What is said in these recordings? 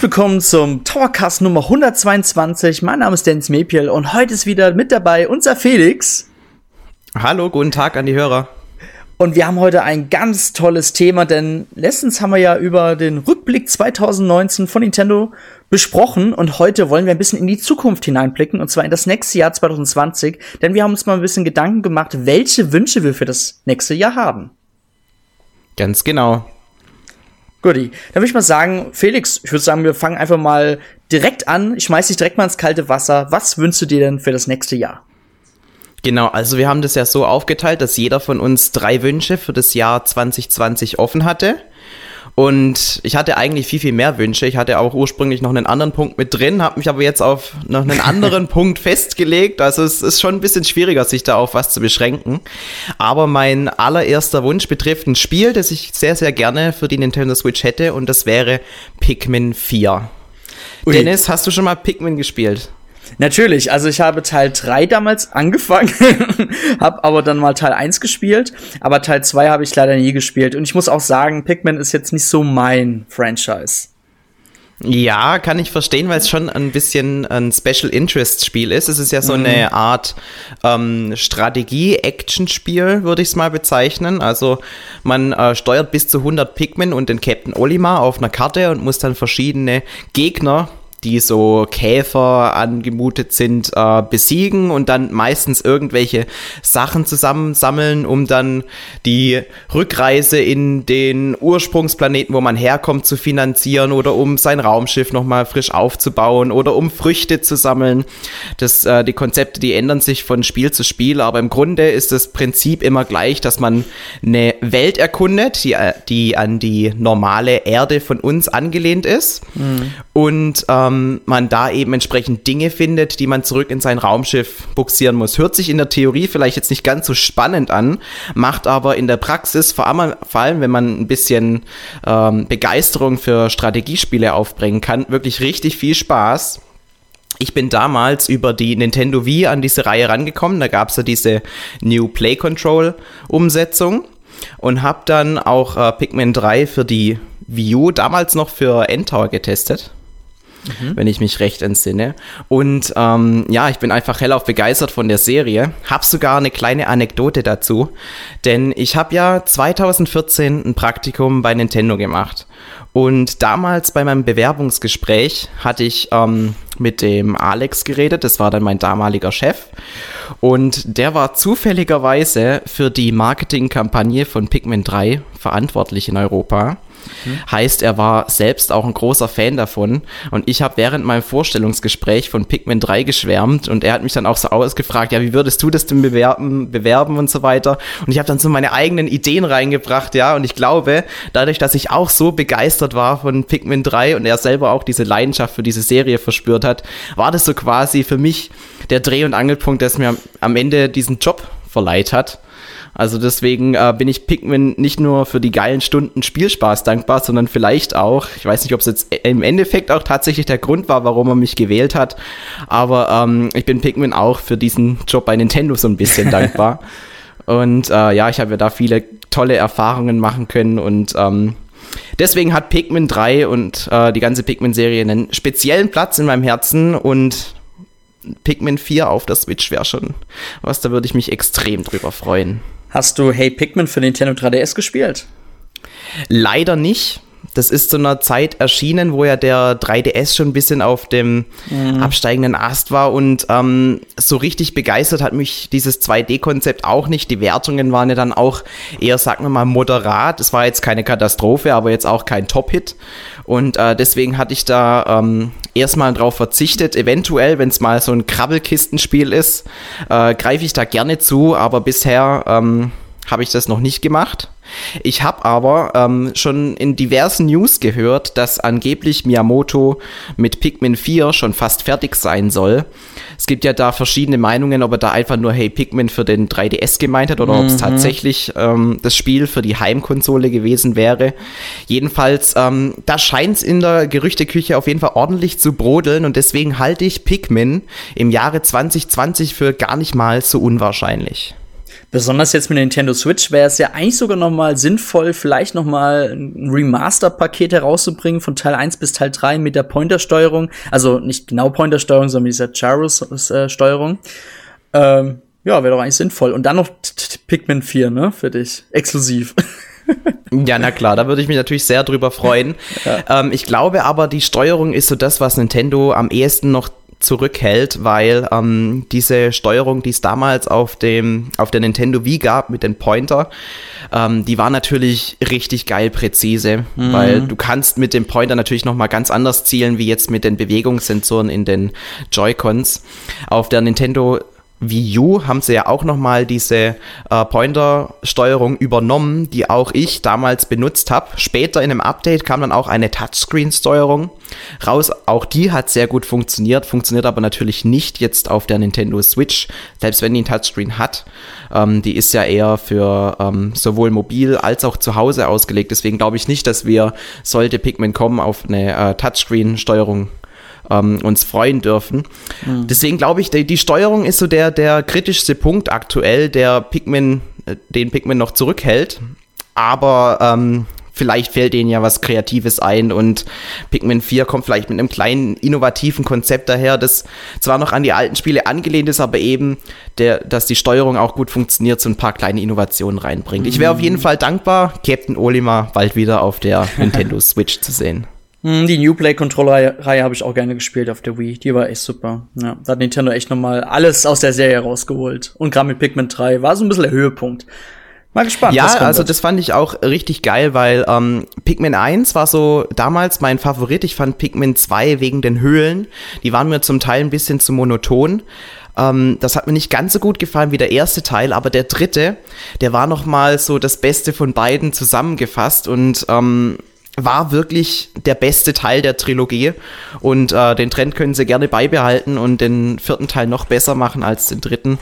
Herzlich willkommen zum Towercast Nummer 122. Mein Name ist Dennis Mepiel und heute ist wieder mit dabei unser Felix. Hallo, guten Tag an die Hörer. Und wir haben heute ein ganz tolles Thema, denn letztens haben wir ja über den Rückblick 2019 von Nintendo besprochen und heute wollen wir ein bisschen in die Zukunft hineinblicken und zwar in das nächste Jahr 2020, denn wir haben uns mal ein bisschen Gedanken gemacht, welche Wünsche wir für das nächste Jahr haben. Ganz genau. Guti, dann würde ich mal sagen, Felix, ich würde sagen, wir fangen einfach mal direkt an. Ich schmeiß dich direkt mal ins kalte Wasser. Was wünschst du dir denn für das nächste Jahr? Genau, also wir haben das ja so aufgeteilt, dass jeder von uns drei Wünsche für das Jahr 2020 offen hatte. Und ich hatte eigentlich viel, viel mehr Wünsche. Ich hatte auch ursprünglich noch einen anderen Punkt mit drin, habe mich aber jetzt auf noch einen anderen Punkt festgelegt. Also es ist schon ein bisschen schwieriger, sich da auf was zu beschränken. Aber mein allererster Wunsch betrifft ein Spiel, das ich sehr, sehr gerne für die Nintendo Switch hätte und das wäre Pikmin 4. Ui. Dennis, hast du schon mal Pikmin gespielt? Natürlich, also ich habe Teil 3 damals angefangen, habe aber dann mal Teil 1 gespielt, aber Teil 2 habe ich leider nie gespielt. Und ich muss auch sagen, Pikmin ist jetzt nicht so mein Franchise. Ja, kann ich verstehen, weil es schon ein bisschen ein Special Interest Spiel ist. Es ist ja so mhm. eine Art ähm, Strategie-Action-Spiel, würde ich es mal bezeichnen. Also man äh, steuert bis zu 100 Pikmin und den Captain Olimar auf einer Karte und muss dann verschiedene Gegner die so Käfer angemutet sind, äh, besiegen und dann meistens irgendwelche Sachen zusammensammeln, um dann die Rückreise in den Ursprungsplaneten, wo man herkommt, zu finanzieren oder um sein Raumschiff nochmal frisch aufzubauen oder um Früchte zu sammeln. Das, äh, die Konzepte, die ändern sich von Spiel zu Spiel, aber im Grunde ist das Prinzip immer gleich, dass man eine Welt erkundet, die, äh, die an die normale Erde von uns angelehnt ist. Mhm. Und ähm, ähm, man da eben entsprechend Dinge findet, die man zurück in sein Raumschiff buxieren muss. Hört sich in der Theorie vielleicht jetzt nicht ganz so spannend an, macht aber in der Praxis, vor allem, wenn man ein bisschen ähm, Begeisterung für Strategiespiele aufbringen kann, wirklich richtig viel Spaß. Ich bin damals über die Nintendo Wii an diese Reihe rangekommen. Da gab es ja diese New Play Control Umsetzung und habe dann auch äh, Pikmin 3 für die Wii U damals noch für N-Tower getestet mhm. wenn ich mich recht entsinne. Und ähm, ja, ich bin einfach hellauf begeistert von der Serie. Hab sogar eine kleine Anekdote dazu, denn ich habe ja 2014 ein Praktikum bei Nintendo gemacht. Und damals bei meinem Bewerbungsgespräch hatte ich ähm, mit dem Alex geredet, das war dann mein damaliger Chef. Und der war zufälligerweise für die Marketingkampagne von Pikmin 3 verantwortlich in Europa. Heißt, er war selbst auch ein großer Fan davon. Und ich habe während meinem Vorstellungsgespräch von Pikmin 3 geschwärmt und er hat mich dann auch so ausgefragt, ja, wie würdest du das denn bewerben, bewerben und so weiter. Und ich habe dann so meine eigenen Ideen reingebracht, ja. Und ich glaube, dadurch, dass ich auch so begeistert war von Pikmin 3 und er selber auch diese Leidenschaft für diese Serie verspürt hat, war das so quasi für mich der Dreh- und Angelpunkt, der mir am Ende diesen Job verleiht hat. Also deswegen äh, bin ich Pikmin nicht nur für die geilen Stunden Spielspaß dankbar, sondern vielleicht auch, ich weiß nicht, ob es jetzt im Endeffekt auch tatsächlich der Grund war, warum er mich gewählt hat, aber ähm, ich bin Pikmin auch für diesen Job bei Nintendo so ein bisschen dankbar. Und äh, ja, ich habe ja da viele tolle Erfahrungen machen können und ähm, deswegen hat Pikmin 3 und äh, die ganze Pikmin-Serie einen speziellen Platz in meinem Herzen und Pikmin 4 auf der Switch wäre schon was, da würde ich mich extrem drüber freuen. Hast du Hey Pikmin für Nintendo 3DS gespielt? Leider nicht. Das ist zu einer Zeit erschienen, wo ja der 3DS schon ein bisschen auf dem mhm. absteigenden Ast war und ähm, so richtig begeistert hat mich dieses 2D-Konzept auch nicht. Die Wertungen waren ja dann auch eher, sagen wir mal, moderat. Es war jetzt keine Katastrophe, aber jetzt auch kein Top-Hit. Und äh, deswegen hatte ich da ähm, erstmal drauf verzichtet. Eventuell, wenn es mal so ein Krabbelkistenspiel ist, äh, greife ich da gerne zu, aber bisher ähm, habe ich das noch nicht gemacht. Ich habe aber ähm, schon in diversen News gehört, dass angeblich Miyamoto mit Pikmin 4 schon fast fertig sein soll. Es gibt ja da verschiedene Meinungen, ob er da einfach nur Hey Pikmin für den 3DS gemeint hat oder mhm. ob es tatsächlich ähm, das Spiel für die Heimkonsole gewesen wäre. Jedenfalls, ähm, da scheint es in der Gerüchteküche auf jeden Fall ordentlich zu brodeln und deswegen halte ich Pikmin im Jahre 2020 für gar nicht mal so unwahrscheinlich. Besonders jetzt mit der Nintendo Switch wäre es ja eigentlich sogar noch mal sinnvoll, vielleicht noch mal ein Remaster-Paket herauszubringen von Teil 1 bis Teil 3 mit der Pointer-Steuerung. Also nicht genau Pointer-Steuerung, sondern mit dieser Gyrus-Steuerung. Ähm, ja, wäre doch eigentlich sinnvoll. Und dann noch Pikmin 4, ne, für dich. Exklusiv. Ja, na klar, da würde ich mich natürlich sehr drüber freuen. Ja. Ähm, ich glaube aber, die Steuerung ist so das, was Nintendo am ehesten noch zurückhält, weil ähm, diese Steuerung, die es damals auf dem auf der Nintendo Wii gab mit den Pointer, ähm, die war natürlich richtig geil präzise, mhm. weil du kannst mit dem Pointer natürlich noch mal ganz anders zielen wie jetzt mit den Bewegungssensoren in den Joy-Cons. Auf der Nintendo Wii U haben sie ja auch nochmal diese äh, Pointer-Steuerung übernommen, die auch ich damals benutzt habe. Später in einem Update kam dann auch eine Touchscreen-Steuerung raus. Auch die hat sehr gut funktioniert, funktioniert aber natürlich nicht jetzt auf der Nintendo Switch, selbst wenn die ein Touchscreen hat. Ähm, die ist ja eher für ähm, sowohl mobil als auch zu Hause ausgelegt. Deswegen glaube ich nicht, dass wir, sollte Pikmin kommen, auf eine äh, Touchscreen-Steuerung ähm, uns freuen dürfen. Mhm. Deswegen glaube ich, die, die, Steuerung ist so der, der kritischste Punkt aktuell, der Pikmin, äh, den Pikmin noch zurückhält. Aber ähm, vielleicht fällt denen ja was Kreatives ein und Pikmin 4 kommt vielleicht mit einem kleinen innovativen Konzept daher, das zwar noch an die alten Spiele angelehnt ist, aber eben, der, dass die Steuerung auch gut funktioniert, so ein paar kleine Innovationen reinbringt. Ich wäre auf jeden Fall dankbar, Captain Olimar bald wieder auf der Nintendo Switch zu sehen. Hm, die New Play Controller-Reihe habe ich auch gerne gespielt auf der Wii. Die war echt super. Ja, da hat Nintendo echt nochmal alles aus der Serie rausgeholt. Und gerade mit Pikmin 3 war so ein bisschen der Höhepunkt. Mal gespannt. Ja, also das fand ich auch richtig geil, weil ähm, Pikmin 1 war so damals mein Favorit. Ich fand Pikmin 2 wegen den Höhlen. Die waren mir zum Teil ein bisschen zu monoton. Ähm, das hat mir nicht ganz so gut gefallen wie der erste Teil, aber der dritte, der war noch mal so das Beste von beiden zusammengefasst und ähm, war wirklich der beste Teil der Trilogie und äh, den Trend können sie gerne beibehalten und den vierten Teil noch besser machen als den dritten.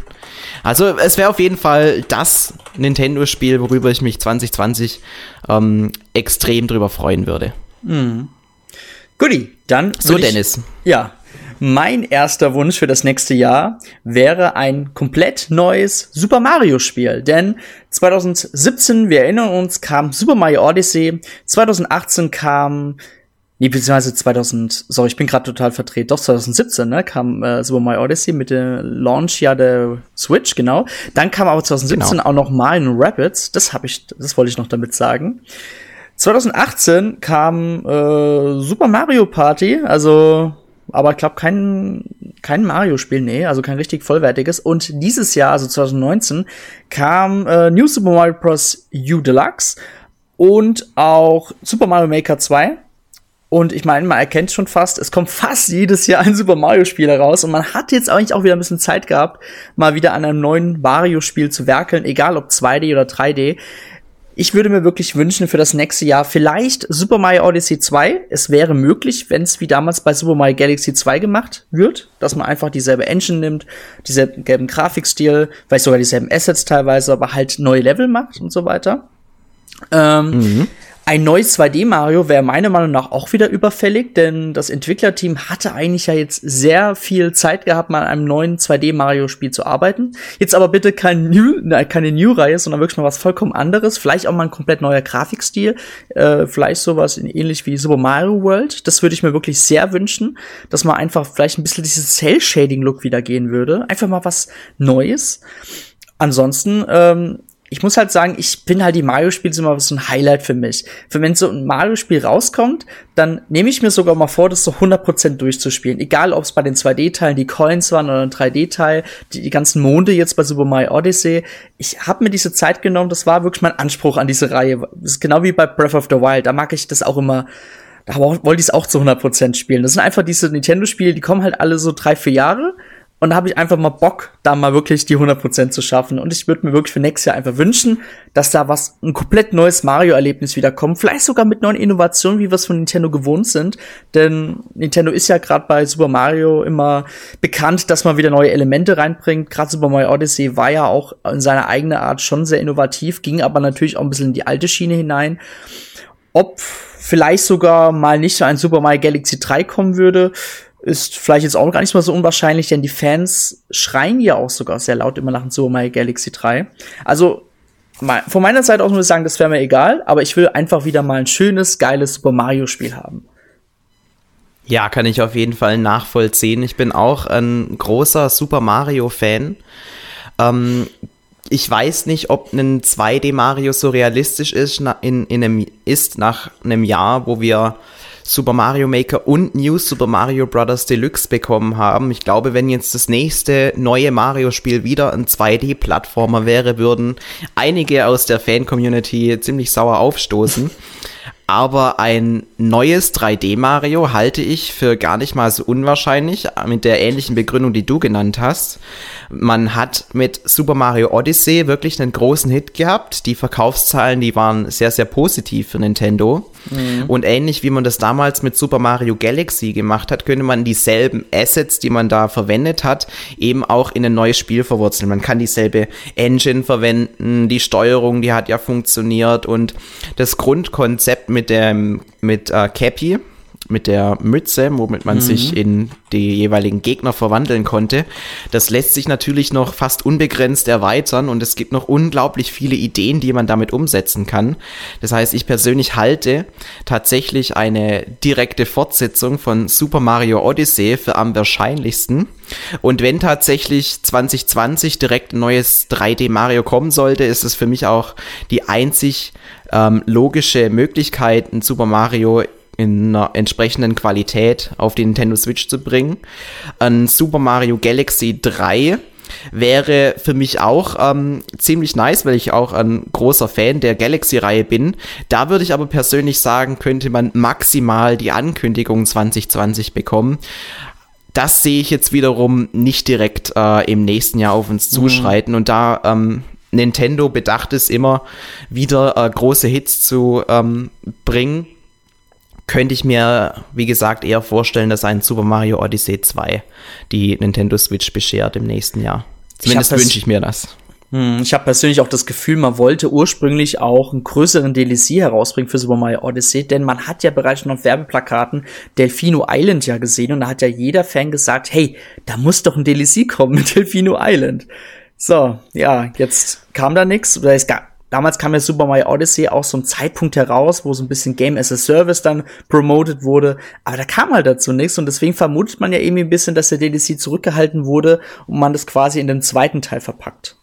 Also es wäre auf jeden Fall das Nintendo-Spiel, worüber ich mich 2020 ähm, extrem drüber freuen würde. Mhm. Guti, dann so Dennis. Ja, mein erster Wunsch für das nächste Jahr wäre ein komplett neues Super Mario Spiel. Denn 2017, wir erinnern uns, kam Super Mario Odyssey. 2018 kam Nee, beziehungsweise 2000, sorry, ich bin gerade total verdreht. Doch, 2017, ne, kam äh, Super Mario Odyssey mit dem Launch ja der Switch, genau. Dann kam aber 2017 genau. auch noch Mario Rapids. Das habe ich, das wollte ich noch damit sagen. 2018 kam äh, Super Mario Party, also aber ich glaube kein, kein Mario-Spiel, nee, also kein richtig vollwertiges. Und dieses Jahr, also 2019, kam äh, New Super Mario Bros. U Deluxe und auch Super Mario Maker 2. Und ich meine, man erkennt schon fast, es kommt fast jedes Jahr ein Super Mario-Spiel heraus. Und man hat jetzt eigentlich auch wieder ein bisschen Zeit gehabt, mal wieder an einem neuen Mario-Spiel zu werkeln, egal ob 2D oder 3D ich würde mir wirklich wünschen für das nächste Jahr vielleicht Super Mario Odyssey 2. Es wäre möglich, wenn es wie damals bei Super Mario Galaxy 2 gemacht wird, dass man einfach dieselbe Engine nimmt, dieselben gelben Grafikstil, vielleicht sogar dieselben Assets teilweise, aber halt neue Level macht und so weiter. Ähm, mhm. Ein neues 2D-Mario wäre meiner Meinung nach auch wieder überfällig, denn das Entwicklerteam hatte eigentlich ja jetzt sehr viel Zeit gehabt, mal an einem neuen 2D-Mario-Spiel zu arbeiten. Jetzt aber bitte kein New, ne, keine New-Reihe, sondern wirklich mal was vollkommen anderes. Vielleicht auch mal ein komplett neuer Grafikstil. Äh, vielleicht sowas ähnlich wie Super Mario World. Das würde ich mir wirklich sehr wünschen, dass man einfach vielleicht ein bisschen dieses Cell-Shading-Look wieder gehen würde. Einfach mal was Neues. Ansonsten ähm, ich muss halt sagen, ich bin halt die Mario-Spiele immer so ein Highlight für mich. Wenn so ein Mario-Spiel rauskommt, dann nehme ich mir sogar mal vor, das so 100% durchzuspielen. Egal, ob es bei den 2D-Teilen die Coins waren oder ein 3D-Teil, die, die ganzen Monde jetzt bei Super Mario Odyssey. Ich habe mir diese Zeit genommen, das war wirklich mein Anspruch an diese Reihe. Das ist genau wie bei Breath of the Wild, da mag ich das auch immer da wollte ich es auch zu 100% spielen. Das sind einfach diese Nintendo-Spiele, die kommen halt alle so drei, vier Jahre und da habe ich einfach mal Bock, da mal wirklich die 100% zu schaffen. Und ich würde mir wirklich für nächstes Jahr einfach wünschen, dass da was, ein komplett neues Mario-Erlebnis wieder kommt. Vielleicht sogar mit neuen Innovationen, wie wir es von Nintendo gewohnt sind. Denn Nintendo ist ja gerade bei Super Mario immer bekannt, dass man wieder neue Elemente reinbringt. Gerade Super Mario Odyssey war ja auch in seiner eigenen Art schon sehr innovativ, ging aber natürlich auch ein bisschen in die alte Schiene hinein. Ob vielleicht sogar mal nicht so ein Super Mario Galaxy 3 kommen würde, ist vielleicht jetzt auch gar nicht mal so unwahrscheinlich, denn die Fans schreien ja auch sogar sehr laut immer nach dem Super Mario Galaxy 3. Also von meiner Seite aus muss ich sagen, das wäre mir egal, aber ich will einfach wieder mal ein schönes, geiles Super Mario Spiel haben. Ja, kann ich auf jeden Fall nachvollziehen. Ich bin auch ein großer Super Mario Fan. Ähm, ich weiß nicht, ob ein 2D Mario so realistisch ist, in, in einem, ist nach einem Jahr, wo wir Super Mario Maker und New Super Mario Bros. Deluxe bekommen haben. Ich glaube, wenn jetzt das nächste neue Mario-Spiel wieder ein 2D-Plattformer wäre, würden einige aus der Fan-Community ziemlich sauer aufstoßen. Aber ein neues 3D-Mario halte ich für gar nicht mal so unwahrscheinlich, mit der ähnlichen Begründung, die du genannt hast. Man hat mit Super Mario Odyssey wirklich einen großen Hit gehabt. Die Verkaufszahlen, die waren sehr, sehr positiv für Nintendo. Mhm. Und ähnlich wie man das damals mit Super Mario Galaxy gemacht hat, könnte man dieselben Assets, die man da verwendet hat, eben auch in ein neues Spiel verwurzeln. Man kann dieselbe Engine verwenden, die Steuerung, die hat ja funktioniert und das Grundkonzept mit dem mit äh, Cappy mit der Mütze, womit man mhm. sich in die jeweiligen Gegner verwandeln konnte. Das lässt sich natürlich noch fast unbegrenzt erweitern und es gibt noch unglaublich viele Ideen, die man damit umsetzen kann. Das heißt, ich persönlich halte tatsächlich eine direkte Fortsetzung von Super Mario Odyssey für am wahrscheinlichsten. Und wenn tatsächlich 2020 direkt ein neues 3D Mario kommen sollte, ist es für mich auch die einzig ähm, logische Möglichkeit, ein Super Mario in einer entsprechenden Qualität auf die Nintendo Switch zu bringen. Ein Super Mario Galaxy 3 wäre für mich auch ähm, ziemlich nice, weil ich auch ein großer Fan der Galaxy-Reihe bin. Da würde ich aber persönlich sagen, könnte man maximal die Ankündigung 2020 bekommen. Das sehe ich jetzt wiederum nicht direkt äh, im nächsten Jahr auf uns mhm. zuschreiten. Mhm. Und da ähm, Nintendo bedacht ist, immer wieder äh, große Hits zu ähm, bringen, könnte ich mir, wie gesagt, eher vorstellen, dass ein Super Mario Odyssey 2 die Nintendo Switch beschert im nächsten Jahr. Zumindest wünsche ich mir das. Hm, ich habe persönlich auch das Gefühl, man wollte ursprünglich auch einen größeren DLC herausbringen für Super Mario Odyssey, denn man hat ja bereits schon auf Werbeplakaten Delfino Island ja gesehen und da hat ja jeder Fan gesagt, hey, da muss doch ein DLC kommen mit Delfino Island. So, ja, jetzt kam da nichts, oder es gab Damals kam ja Super Mario Odyssey auch so ein Zeitpunkt heraus, wo so ein bisschen Game as a Service dann promoted wurde. Aber da kam halt dazu nichts und deswegen vermutet man ja irgendwie ein bisschen, dass der DLC zurückgehalten wurde und man das quasi in den zweiten Teil verpackt.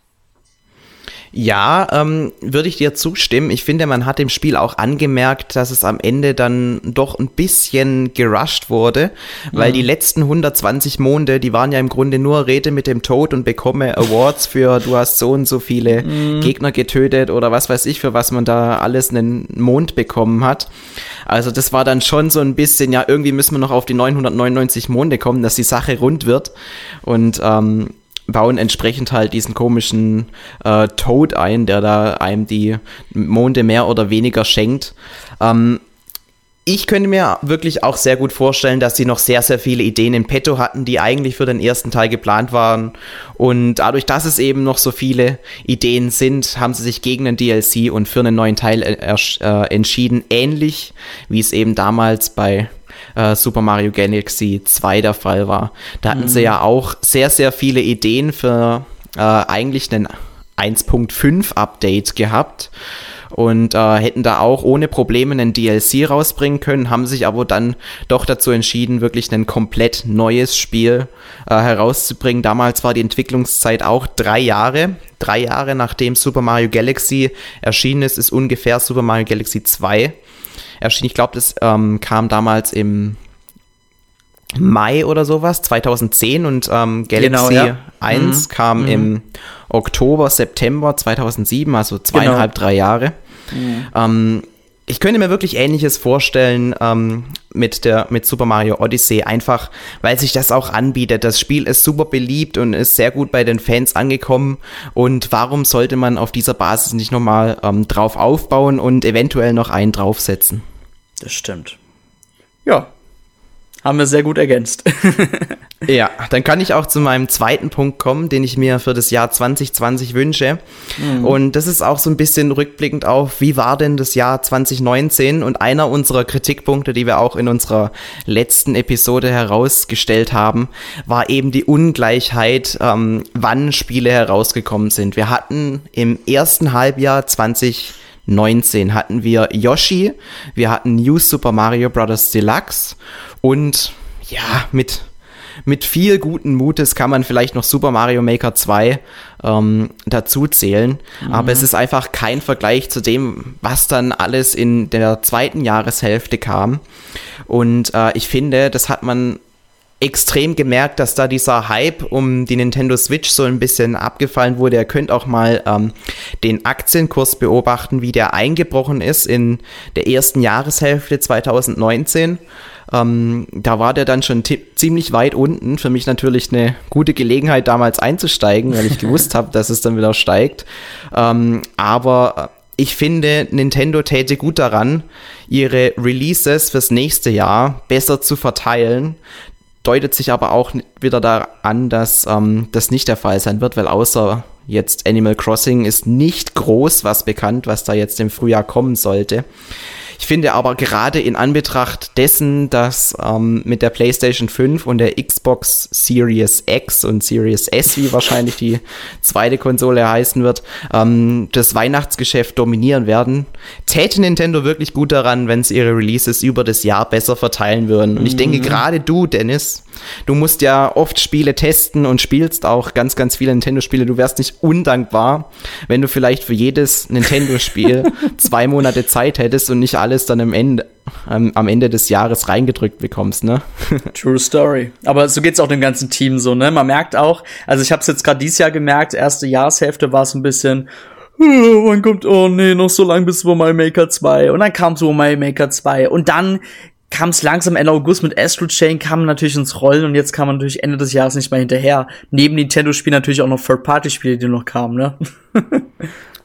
Ja, ähm, würde ich dir zustimmen. Ich finde, man hat im Spiel auch angemerkt, dass es am Ende dann doch ein bisschen gerusht wurde, weil mhm. die letzten 120 Monde, die waren ja im Grunde nur Rede mit dem Tod und bekomme Awards für du hast so und so viele mhm. Gegner getötet oder was weiß ich, für was man da alles einen Mond bekommen hat. Also das war dann schon so ein bisschen, ja, irgendwie müssen wir noch auf die 999 Monde kommen, dass die Sache rund wird. Und ähm, bauen entsprechend halt diesen komischen äh, Toad ein, der da einem die Monde mehr oder weniger schenkt. Ähm, ich könnte mir wirklich auch sehr gut vorstellen, dass sie noch sehr, sehr viele Ideen in petto hatten, die eigentlich für den ersten Teil geplant waren. Und dadurch, dass es eben noch so viele Ideen sind, haben sie sich gegen einen DLC und für einen neuen Teil äh, äh, entschieden. Ähnlich wie es eben damals bei äh, Super Mario Galaxy 2 der Fall war. Da hatten mhm. sie ja auch sehr, sehr viele Ideen für äh, eigentlich einen 1.5 Update gehabt und äh, hätten da auch ohne Probleme einen DLC rausbringen können, haben sich aber dann doch dazu entschieden, wirklich ein komplett neues Spiel äh, herauszubringen. Damals war die Entwicklungszeit auch drei Jahre. Drei Jahre nachdem Super Mario Galaxy erschienen ist, ist ungefähr Super Mario Galaxy 2 erschienen. Ich glaube, das ähm, kam damals im Mai oder sowas, 2010 und ähm, Galaxy genau, ja. 1 mhm. kam mhm. im Oktober, September 2007, also zweieinhalb, genau. drei Jahre. Mhm. Ähm, ich könnte mir wirklich Ähnliches vorstellen ähm, mit der mit Super Mario Odyssey, einfach weil sich das auch anbietet. Das Spiel ist super beliebt und ist sehr gut bei den Fans angekommen. Und warum sollte man auf dieser Basis nicht nochmal ähm, drauf aufbauen und eventuell noch einen draufsetzen? Das stimmt. Ja. Haben wir sehr gut ergänzt. ja, dann kann ich auch zu meinem zweiten Punkt kommen, den ich mir für das Jahr 2020 wünsche. Mhm. Und das ist auch so ein bisschen rückblickend auf, wie war denn das Jahr 2019? Und einer unserer Kritikpunkte, die wir auch in unserer letzten Episode herausgestellt haben, war eben die Ungleichheit, ähm, wann Spiele herausgekommen sind. Wir hatten im ersten Halbjahr 2020 19 hatten wir Yoshi, wir hatten New Super Mario Bros. Deluxe und ja, mit, mit viel guten Mutes kann man vielleicht noch Super Mario Maker 2 ähm, dazu zählen. Mhm. Aber es ist einfach kein Vergleich zu dem, was dann alles in der zweiten Jahreshälfte kam. Und äh, ich finde, das hat man extrem gemerkt, dass da dieser Hype um die Nintendo Switch so ein bisschen abgefallen wurde. Ihr könnt auch mal ähm, den Aktienkurs beobachten, wie der eingebrochen ist in der ersten Jahreshälfte 2019. Ähm, da war der dann schon ziemlich weit unten. Für mich natürlich eine gute Gelegenheit, damals einzusteigen, weil ich gewusst habe, dass es dann wieder steigt. Ähm, aber ich finde, Nintendo täte gut daran, ihre Releases fürs nächste Jahr besser zu verteilen, deutet sich aber auch wieder daran, dass ähm, das nicht der Fall sein wird, weil außer jetzt Animal Crossing ist nicht groß was bekannt, was da jetzt im Frühjahr kommen sollte. Ich finde aber gerade in Anbetracht dessen, dass ähm, mit der PlayStation 5 und der Xbox Series X und Series S, wie wahrscheinlich die zweite Konsole heißen wird, ähm, das Weihnachtsgeschäft dominieren werden, täte Nintendo wirklich gut daran, wenn sie ihre Releases über das Jahr besser verteilen würden. Und ich denke, mhm. gerade du, Dennis, du musst ja oft Spiele testen und spielst auch ganz, ganz viele Nintendo-Spiele. Du wärst nicht undankbar, wenn du vielleicht für jedes Nintendo-Spiel zwei Monate Zeit hättest und nicht alles dann am Ende, ähm, am Ende des Jahres reingedrückt bekommst, ne? True Story. Aber so geht's auch dem ganzen Team so, ne? Man merkt auch, also ich habe es jetzt gerade dieses Jahr gemerkt, erste Jahreshälfte war es ein bisschen wann kommt, oh nee, noch so lang bis Mario Maker 2. Und dann kam Super Mario Maker 2. Und dann kam es langsam Ende August mit Astro Chain, kam natürlich ins Rollen und jetzt kam man natürlich Ende des Jahres nicht mehr hinterher. Neben Nintendo-Spielen natürlich auch noch Third-Party-Spiele, die noch kamen, ne?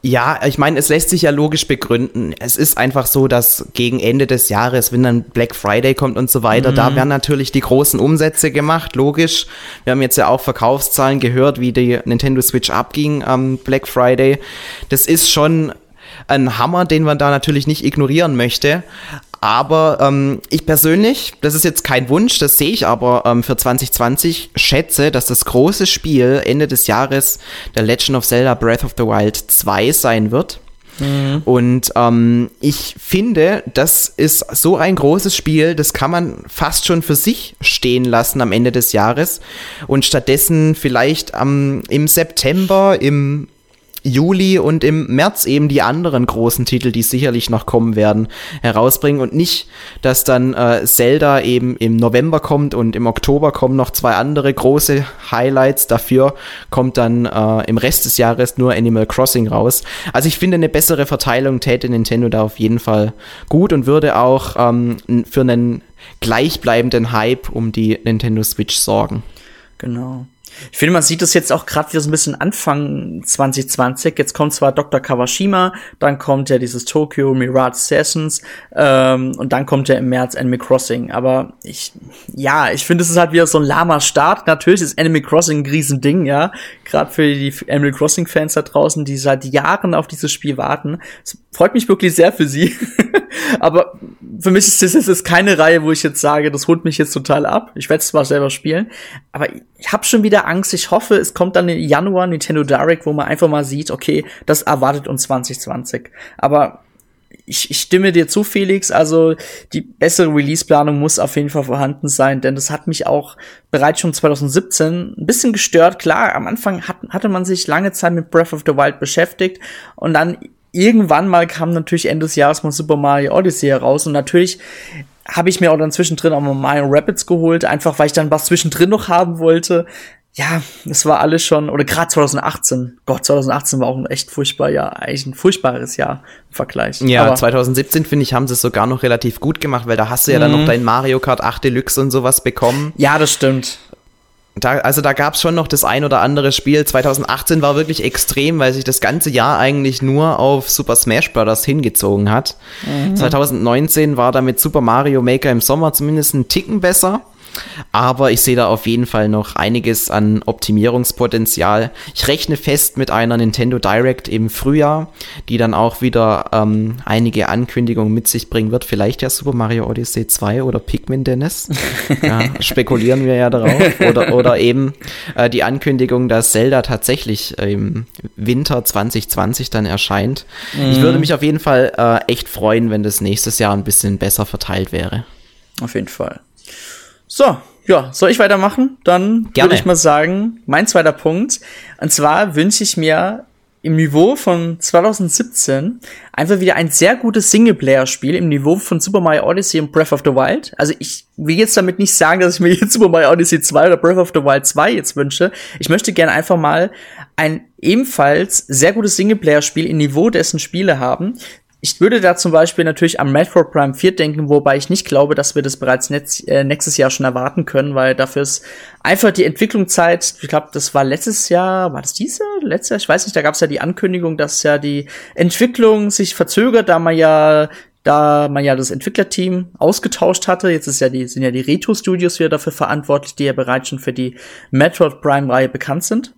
Ja, ich meine, es lässt sich ja logisch begründen. Es ist einfach so, dass gegen Ende des Jahres, wenn dann Black Friday kommt und so weiter, mhm. da werden natürlich die großen Umsätze gemacht, logisch. Wir haben jetzt ja auch Verkaufszahlen gehört, wie die Nintendo Switch abging am Black Friday. Das ist schon ein Hammer, den man da natürlich nicht ignorieren möchte. Aber ähm, ich persönlich, das ist jetzt kein Wunsch, das sehe ich aber ähm, für 2020, schätze, dass das große Spiel Ende des Jahres der Legend of Zelda Breath of the Wild 2 sein wird. Mhm. Und ähm, ich finde, das ist so ein großes Spiel, das kann man fast schon für sich stehen lassen am Ende des Jahres und stattdessen vielleicht am, im September, im Juli und im März eben die anderen großen Titel, die sicherlich noch kommen werden, herausbringen und nicht, dass dann äh, Zelda eben im November kommt und im Oktober kommen noch zwei andere große Highlights. Dafür kommt dann äh, im Rest des Jahres nur Animal Crossing raus. Also ich finde, eine bessere Verteilung täte Nintendo da auf jeden Fall gut und würde auch ähm, für einen gleichbleibenden Hype um die Nintendo Switch sorgen. Genau. Ich finde, man sieht das jetzt auch gerade wieder so ein bisschen Anfang 2020. Jetzt kommt zwar Dr. Kawashima, dann kommt ja dieses Tokyo Mirage Sessions ähm, und dann kommt ja im März Animal Crossing. Aber ich, ja, ich finde, es ist halt wieder so ein lahmer Start. Natürlich ist Animal Crossing ein Riesending, ja. Gerade für die Animal Crossing Fans da draußen, die seit Jahren auf dieses Spiel warten. Es freut mich wirklich sehr für sie. Aber für mich ist jetzt keine Reihe, wo ich jetzt sage, das holt mich jetzt total ab. Ich werde es zwar selber spielen, aber ich habe schon wieder Angst. Ich hoffe, es kommt dann im Januar Nintendo Direct, wo man einfach mal sieht, okay, das erwartet uns 2020. Aber ich, ich stimme dir zu, Felix. Also die bessere Release-Planung muss auf jeden Fall vorhanden sein, denn das hat mich auch bereits schon 2017 ein bisschen gestört. Klar, am Anfang hat, hatte man sich lange Zeit mit Breath of the Wild beschäftigt und dann irgendwann mal kam natürlich Ende des Jahres mal Super Mario Odyssey heraus und natürlich habe ich mir auch dann zwischendrin auch mal Mario Rapids geholt, einfach weil ich dann was zwischendrin noch haben wollte. Ja, es war alles schon, oder gerade 2018. Gott, 2018 war auch ein echt furchtbar Jahr, eigentlich ein furchtbares Jahr im Vergleich. Ja, Aber 2017 finde ich, haben sie es sogar noch relativ gut gemacht, weil da hast du ja dann noch mhm. dein Mario Kart 8 Deluxe und sowas bekommen. Ja, das stimmt. Da, also da gab es schon noch das ein oder andere Spiel. 2018 war wirklich extrem, weil sich das ganze Jahr eigentlich nur auf Super Smash Bros. hingezogen hat. Mhm. 2019 war damit Super Mario Maker im Sommer zumindest ein Ticken besser. Aber ich sehe da auf jeden Fall noch einiges an Optimierungspotenzial. Ich rechne fest mit einer Nintendo Direct im Frühjahr, die dann auch wieder ähm, einige Ankündigungen mit sich bringen wird. Vielleicht ja Super Mario Odyssey 2 oder Pikmin Dennis. ja, spekulieren wir ja darauf. Oder, oder eben äh, die Ankündigung, dass Zelda tatsächlich im Winter 2020 dann erscheint. Mhm. Ich würde mich auf jeden Fall äh, echt freuen, wenn das nächstes Jahr ein bisschen besser verteilt wäre. Auf jeden Fall. So, ja, soll ich weitermachen? Dann würde ich mal sagen, mein zweiter Punkt. Und zwar wünsche ich mir im Niveau von 2017 einfach wieder ein sehr gutes Singleplayer-Spiel im Niveau von Super Mario Odyssey und Breath of the Wild. Also ich will jetzt damit nicht sagen, dass ich mir jetzt Super Mario Odyssey 2 oder Breath of the Wild 2 jetzt wünsche. Ich möchte gerne einfach mal ein ebenfalls sehr gutes Singleplayer-Spiel im Niveau dessen Spiele haben, ich würde da zum Beispiel natürlich am Metroid Prime 4 denken, wobei ich nicht glaube, dass wir das bereits äh, nächstes Jahr schon erwarten können, weil dafür ist einfach die Entwicklungszeit, ich glaube, das war letztes Jahr, war das dieses Jahr? Letztes Jahr? Ich weiß nicht, da gab es ja die Ankündigung, dass ja die Entwicklung sich verzögert, da man ja da man ja das Entwicklerteam ausgetauscht hatte. Jetzt ist ja die, sind ja die Retro Studios wieder dafür verantwortlich, die ja bereits schon für die Metroid Prime Reihe bekannt sind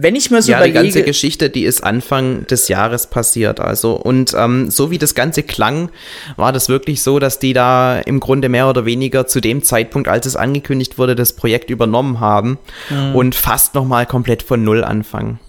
wenn ich mir so ja, überlege, die ganze Geschichte, die ist Anfang des Jahres passiert, also und ähm, so wie das Ganze klang, war das wirklich so, dass die da im Grunde mehr oder weniger zu dem Zeitpunkt, als es angekündigt wurde, das Projekt übernommen haben mhm. und fast noch mal komplett von Null anfangen.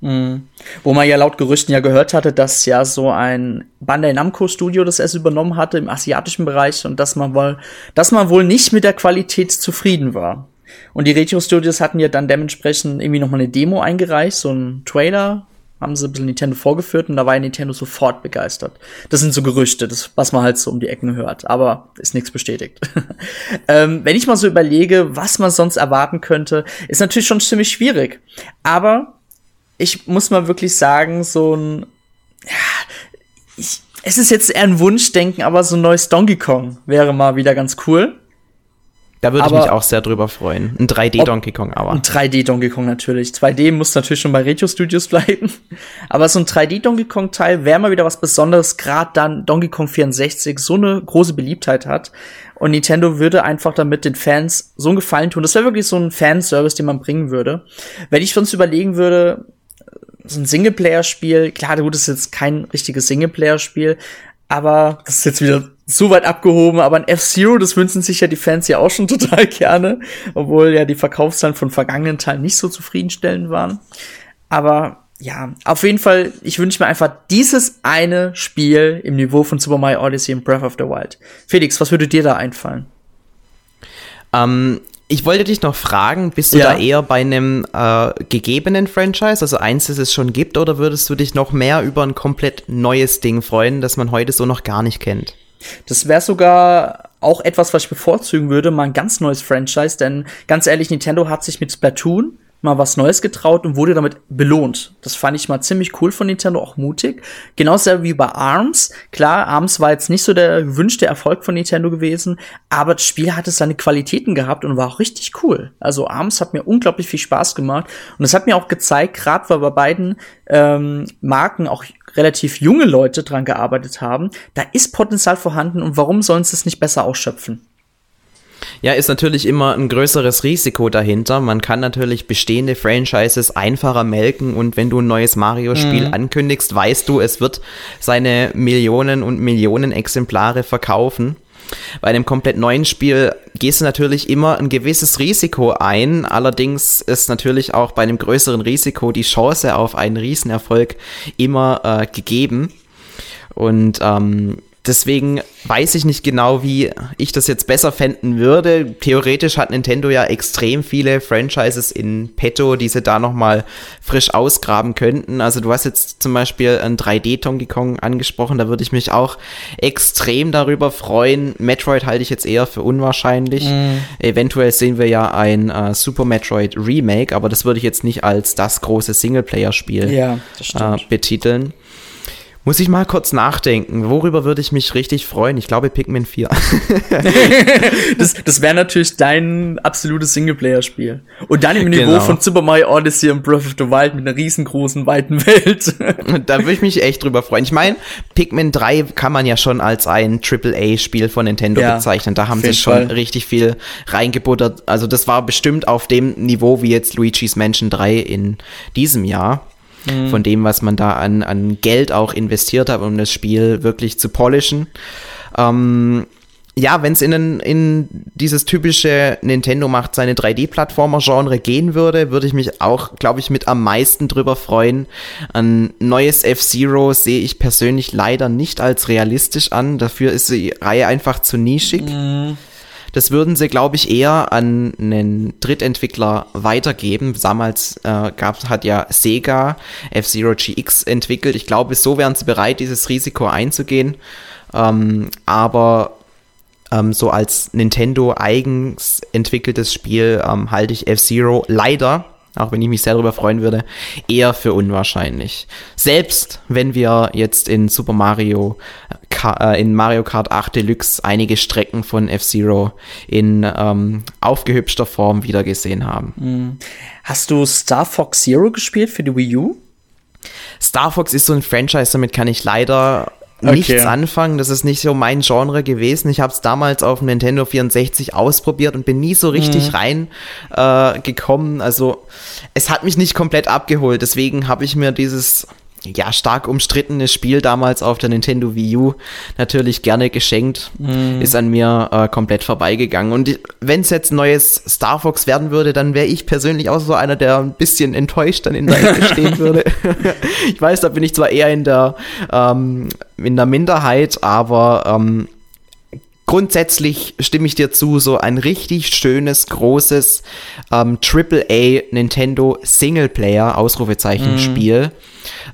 Mhm. Wo man ja laut Gerüchten ja gehört hatte, dass ja so ein Bandai Namco Studio das erst übernommen hatte im asiatischen Bereich und dass man wohl, dass man wohl nicht mit der Qualität zufrieden war. Und die Retro Studios hatten ja dann dementsprechend irgendwie nochmal eine Demo eingereicht, so ein Trailer, haben sie ein bisschen Nintendo vorgeführt und da war Nintendo sofort begeistert. Das sind so Gerüchte, das, was man halt so um die Ecken hört, aber ist nichts bestätigt. ähm, wenn ich mal so überlege, was man sonst erwarten könnte, ist natürlich schon ziemlich schwierig. Aber ich muss mal wirklich sagen, so ein, ja, ich, es ist jetzt eher ein Wunschdenken, aber so ein neues Donkey Kong wäre mal wieder ganz cool. Da würde ich mich auch sehr drüber freuen. Ein 3D Donkey Kong aber. Ein 3D Donkey Kong natürlich. 2D muss natürlich schon bei Retro Studios bleiben. Aber so ein 3D Donkey Kong Teil wäre mal wieder was Besonderes, gerade dann Donkey Kong 64 so eine große Beliebtheit hat. Und Nintendo würde einfach damit den Fans so einen Gefallen tun. Das wäre wirklich so ein Fanservice, den man bringen würde. Wenn ich sonst überlegen würde, so ein Singleplayer-Spiel, klar, gut, das ist jetzt kein richtiges Singleplayer-Spiel, aber das ist jetzt wieder so weit abgehoben, aber ein F-Zero, das wünschen sich ja die Fans ja auch schon total gerne, obwohl ja die Verkaufszahlen von vergangenen Teilen nicht so zufriedenstellend waren. Aber ja, auf jeden Fall, ich wünsche mir einfach dieses eine Spiel im Niveau von Super Mario Odyssey und Breath of the Wild. Felix, was würde dir da einfallen? Ähm, ich wollte dich noch fragen, bist du ja. da eher bei einem äh, gegebenen Franchise, also eins, das es schon gibt, oder würdest du dich noch mehr über ein komplett neues Ding freuen, das man heute so noch gar nicht kennt? Das wäre sogar auch etwas, was ich bevorzugen würde, mal ein ganz neues Franchise, denn ganz ehrlich, Nintendo hat sich mit Splatoon mal was Neues getraut und wurde damit belohnt. Das fand ich mal ziemlich cool von Nintendo, auch mutig. Genauso wie bei ARMS. Klar, ARMS war jetzt nicht so der gewünschte Erfolg von Nintendo gewesen, aber das Spiel hatte seine Qualitäten gehabt und war auch richtig cool. Also ARMS hat mir unglaublich viel Spaß gemacht und es hat mir auch gezeigt, gerade weil bei beiden ähm, Marken auch relativ junge Leute dran gearbeitet haben, da ist Potenzial vorhanden und warum sollen sie es nicht besser ausschöpfen? Ja, ist natürlich immer ein größeres Risiko dahinter. Man kann natürlich bestehende Franchises einfacher melken und wenn du ein neues Mario-Spiel mhm. ankündigst, weißt du, es wird seine Millionen und Millionen Exemplare verkaufen. Bei einem komplett neuen Spiel gehst du natürlich immer ein gewisses Risiko ein. Allerdings ist natürlich auch bei einem größeren Risiko die Chance auf einen Riesenerfolg immer äh, gegeben. Und ähm, Deswegen weiß ich nicht genau, wie ich das jetzt besser fänden würde. Theoretisch hat Nintendo ja extrem viele Franchises in petto, die sie da nochmal frisch ausgraben könnten. Also du hast jetzt zum Beispiel ein 3D Donkey Kong angesprochen, da würde ich mich auch extrem darüber freuen. Metroid halte ich jetzt eher für unwahrscheinlich. Mm. Eventuell sehen wir ja ein äh, Super Metroid Remake, aber das würde ich jetzt nicht als das große Singleplayer-Spiel ja, äh, betiteln. Muss ich mal kurz nachdenken. Worüber würde ich mich richtig freuen? Ich glaube Pikmin 4. das das wäre natürlich dein absolutes Singleplayer-Spiel. Und dann im Niveau genau. von Super Mario Odyssey und Breath of the Wild mit einer riesengroßen, weiten Welt. da würde ich mich echt drüber freuen. Ich meine, Pikmin 3 kann man ja schon als ein AAA-Spiel von Nintendo ja, bezeichnen. Da haben sie schon Fall. richtig viel reingebuttert. Also das war bestimmt auf dem Niveau wie jetzt Luigi's Mansion 3 in diesem Jahr mhm. von dem, was man da an, an Geld auch investiert hat, um das Spiel wirklich zu polischen. Ähm, ja, wenn es in, in dieses typische Nintendo macht seine 3D-Plattformer-Genre gehen würde, würde ich mich auch, glaube ich, mit am meisten drüber freuen. Ein neues F-Zero sehe ich persönlich leider nicht als realistisch an. Dafür ist die Reihe einfach zu nischig. Mhm. Das würden sie, glaube ich, eher an einen Drittentwickler weitergeben. Damals äh, gab, hat ja Sega F-Zero GX entwickelt. Ich glaube, so wären sie bereit, dieses Risiko einzugehen. Ähm, aber ähm, so als Nintendo eigens entwickeltes Spiel ähm, halte ich F-Zero leider auch wenn ich mich sehr darüber freuen würde, eher für unwahrscheinlich. Selbst wenn wir jetzt in Super Mario, äh, in Mario Kart 8 Deluxe einige Strecken von F-Zero in ähm, aufgehübschter Form wiedergesehen haben. Hm. Hast du Star Fox Zero gespielt für die Wii U? Star Fox ist so ein Franchise, damit kann ich leider okay. nichts anfangen. Das ist nicht so mein Genre gewesen. Ich habe es damals auf dem Nintendo 64 ausprobiert und bin nie so richtig mhm. rein äh, gekommen. Also es hat mich nicht komplett abgeholt. Deswegen habe ich mir dieses ja, stark umstrittenes Spiel damals auf der Nintendo Wii U natürlich gerne geschenkt, mm. ist an mir äh, komplett vorbeigegangen. Und wenn es jetzt ein neues Star Fox werden würde, dann wäre ich persönlich auch so einer, der ein bisschen enttäuscht dann in der Ecke stehen würde. ich weiß, da bin ich zwar eher in der, ähm, in der Minderheit, aber ähm, grundsätzlich stimme ich dir zu, so ein richtig schönes, großes ähm, AAA Nintendo Singleplayer, Ausrufezeichen, mm.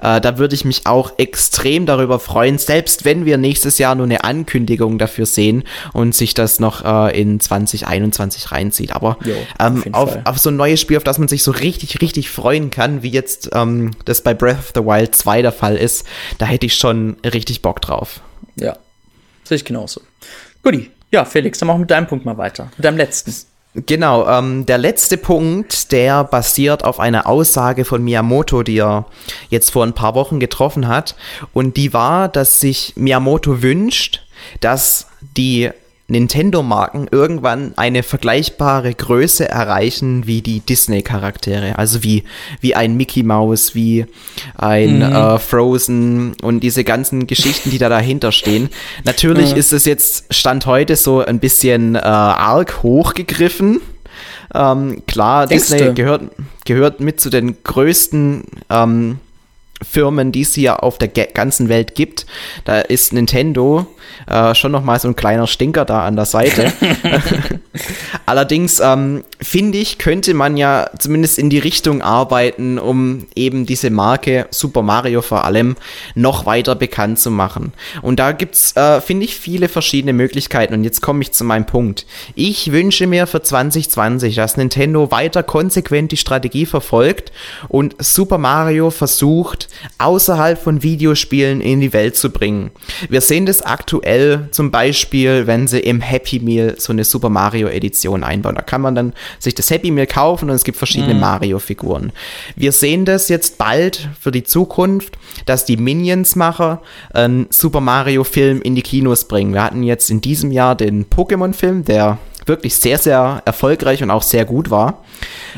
Äh, da würde ich mich auch extrem darüber freuen, selbst wenn wir nächstes Jahr nur eine Ankündigung dafür sehen und sich das noch äh, in 2021 reinzieht. Aber jo, ähm, auf, auf, so ein neues Spiel, auf das man sich so richtig, richtig freuen kann, wie jetzt ähm, das bei Breath of the Wild 2 der Fall ist, da hätte ich schon richtig Bock drauf. Ja, sehe ich genauso. Guti. Ja, Felix, dann machen wir mit deinem Punkt mal weiter. Mit deinem letzten. Genau, ähm, der letzte Punkt, der basiert auf einer Aussage von Miyamoto, die er jetzt vor ein paar Wochen getroffen hat. Und die war, dass sich Miyamoto wünscht, dass die Nintendo-Marken irgendwann eine vergleichbare Größe erreichen wie die Disney-Charaktere. Also wie, wie ein Mickey Mouse, wie ein mhm. äh, Frozen und diese ganzen Geschichten, die da dahinter stehen. Natürlich mhm. ist es jetzt Stand heute so ein bisschen äh, arg hochgegriffen. Ähm, klar, Denkst Disney gehört, gehört mit zu den größten ähm, Firmen, die es hier auf der ganzen Welt gibt. Da ist Nintendo äh, schon noch mal so ein kleiner Stinker da an der Seite. Allerdings ähm, finde ich, könnte man ja zumindest in die Richtung arbeiten, um eben diese Marke Super Mario vor allem noch weiter bekannt zu machen. Und da gibt's, äh, finde ich, viele verschiedene Möglichkeiten. Und jetzt komme ich zu meinem Punkt. Ich wünsche mir für 2020, dass Nintendo weiter konsequent die Strategie verfolgt und Super Mario versucht, außerhalb von Videospielen in die Welt zu bringen. Wir sehen das aktuell zum Beispiel, wenn sie im Happy Meal so eine Super Mario Edition einbauen. Da kann man dann sich das Happy Meal kaufen und es gibt verschiedene mhm. Mario-Figuren. Wir sehen das jetzt bald für die Zukunft, dass die Minions-Macher einen Super Mario-Film in die Kinos bringen. Wir hatten jetzt in diesem Jahr den Pokémon-Film, der wirklich sehr, sehr erfolgreich und auch sehr gut war.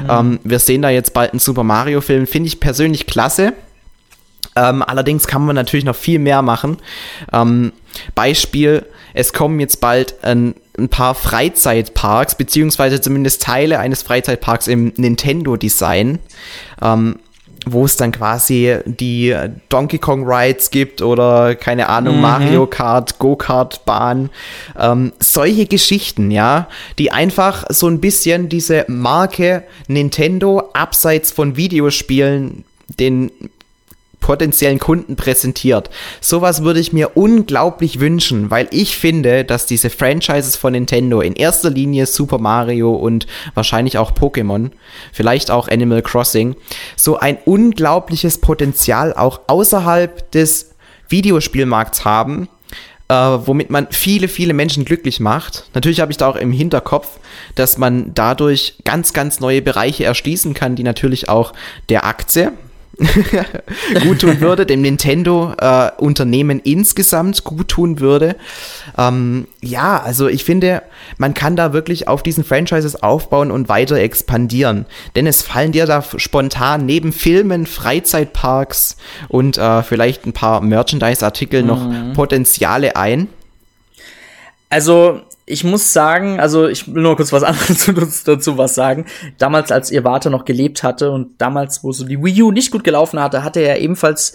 Mhm. Ähm, wir sehen da jetzt bald einen Super Mario-Film, finde ich persönlich klasse. Ähm, allerdings kann man natürlich noch viel mehr machen. Ähm, Beispiel, es kommen jetzt bald ein, ein, paar Freizeitparks, beziehungsweise zumindest Teile eines Freizeitparks im Nintendo-Design. Ähm, wo es dann quasi die Donkey Kong Rides gibt oder keine Ahnung, mhm. Mario Kart, Go-Kart-Bahn. Ähm, solche Geschichten, ja, die einfach so ein bisschen diese Marke Nintendo abseits von Videospielen den potenziellen Kunden präsentiert. Sowas würde ich mir unglaublich wünschen, weil ich finde, dass diese Franchises von Nintendo in erster Linie Super Mario und wahrscheinlich auch Pokémon, vielleicht auch Animal Crossing, so ein unglaubliches Potenzial auch außerhalb des Videospielmarkts haben, äh, womit man viele, viele Menschen glücklich macht. Natürlich habe ich da auch im Hinterkopf, dass man dadurch ganz, ganz neue Bereiche erschließen kann, die natürlich auch der Aktie, gut tun würde, dem Nintendo-Unternehmen äh, insgesamt gut tun würde. Ähm, ja, also ich finde, man kann da wirklich auf diesen Franchises aufbauen und weiter expandieren. Denn es fallen dir da spontan neben Filmen, Freizeitparks und äh, vielleicht ein paar Merchandise-Artikel mhm. noch Potenziale ein. Also ich muss sagen, also ich will nur kurz was anderes dazu was sagen. Damals, als ihr Warte noch gelebt hatte und damals, wo so die Wii U nicht gut gelaufen hatte, hatte er ebenfalls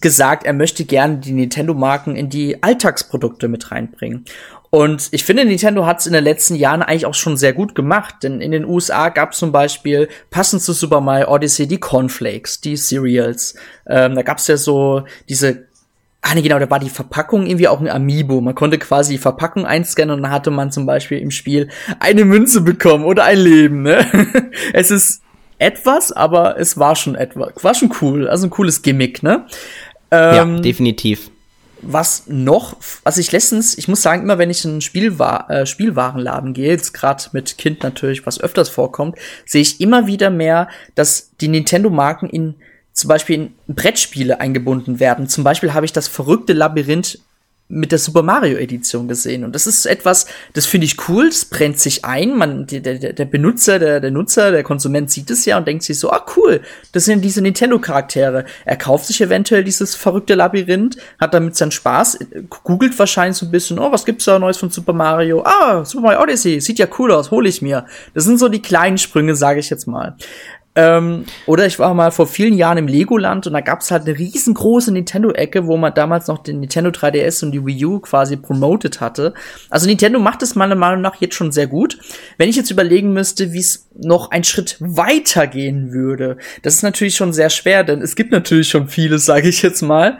gesagt, er möchte gerne die Nintendo-Marken in die Alltagsprodukte mit reinbringen. Und ich finde, Nintendo hat es in den letzten Jahren eigentlich auch schon sehr gut gemacht, denn in den USA gab es zum Beispiel passend zu Super Mario Odyssey die Cornflakes, die Cereals. Ähm, da gab es ja so diese Ah, nee, genau, da war die Verpackung irgendwie auch ein Amiibo. Man konnte quasi die Verpackung einscannen und dann hatte man zum Beispiel im Spiel eine Münze bekommen oder ein Leben, ne? es ist etwas, aber es war schon etwas, war schon cool, also ein cooles Gimmick, ne? Ähm, ja, definitiv. Was noch, also ich letztens, ich muss sagen, immer wenn ich in einen Spielwa äh, Spielwarenladen gehe, jetzt gerade mit Kind natürlich, was öfters vorkommt, sehe ich immer wieder mehr, dass die Nintendo-Marken in zum Beispiel in Brettspiele eingebunden werden. Zum Beispiel habe ich das verrückte Labyrinth mit der Super Mario Edition gesehen. Und das ist etwas, das finde ich cool, das brennt sich ein. Man, der, der, der Benutzer, der, der Nutzer, der Konsument sieht es ja und denkt sich so, ah cool, das sind diese Nintendo-Charaktere. Er kauft sich eventuell dieses verrückte Labyrinth, hat damit seinen Spaß, googelt wahrscheinlich so ein bisschen, oh, was gibt's da Neues von Super Mario? Ah, Super Mario Odyssey, sieht ja cool aus, hole ich mir. Das sind so die kleinen Sprünge, sage ich jetzt mal. Ähm, oder ich war mal vor vielen Jahren im Legoland und da gab es halt eine riesengroße Nintendo-Ecke, wo man damals noch den Nintendo 3DS und die Wii U quasi promoted hatte. Also Nintendo macht es meiner Meinung nach jetzt schon sehr gut. Wenn ich jetzt überlegen müsste, wie es noch einen Schritt weiter gehen würde, das ist natürlich schon sehr schwer, denn es gibt natürlich schon vieles, sage ich jetzt mal.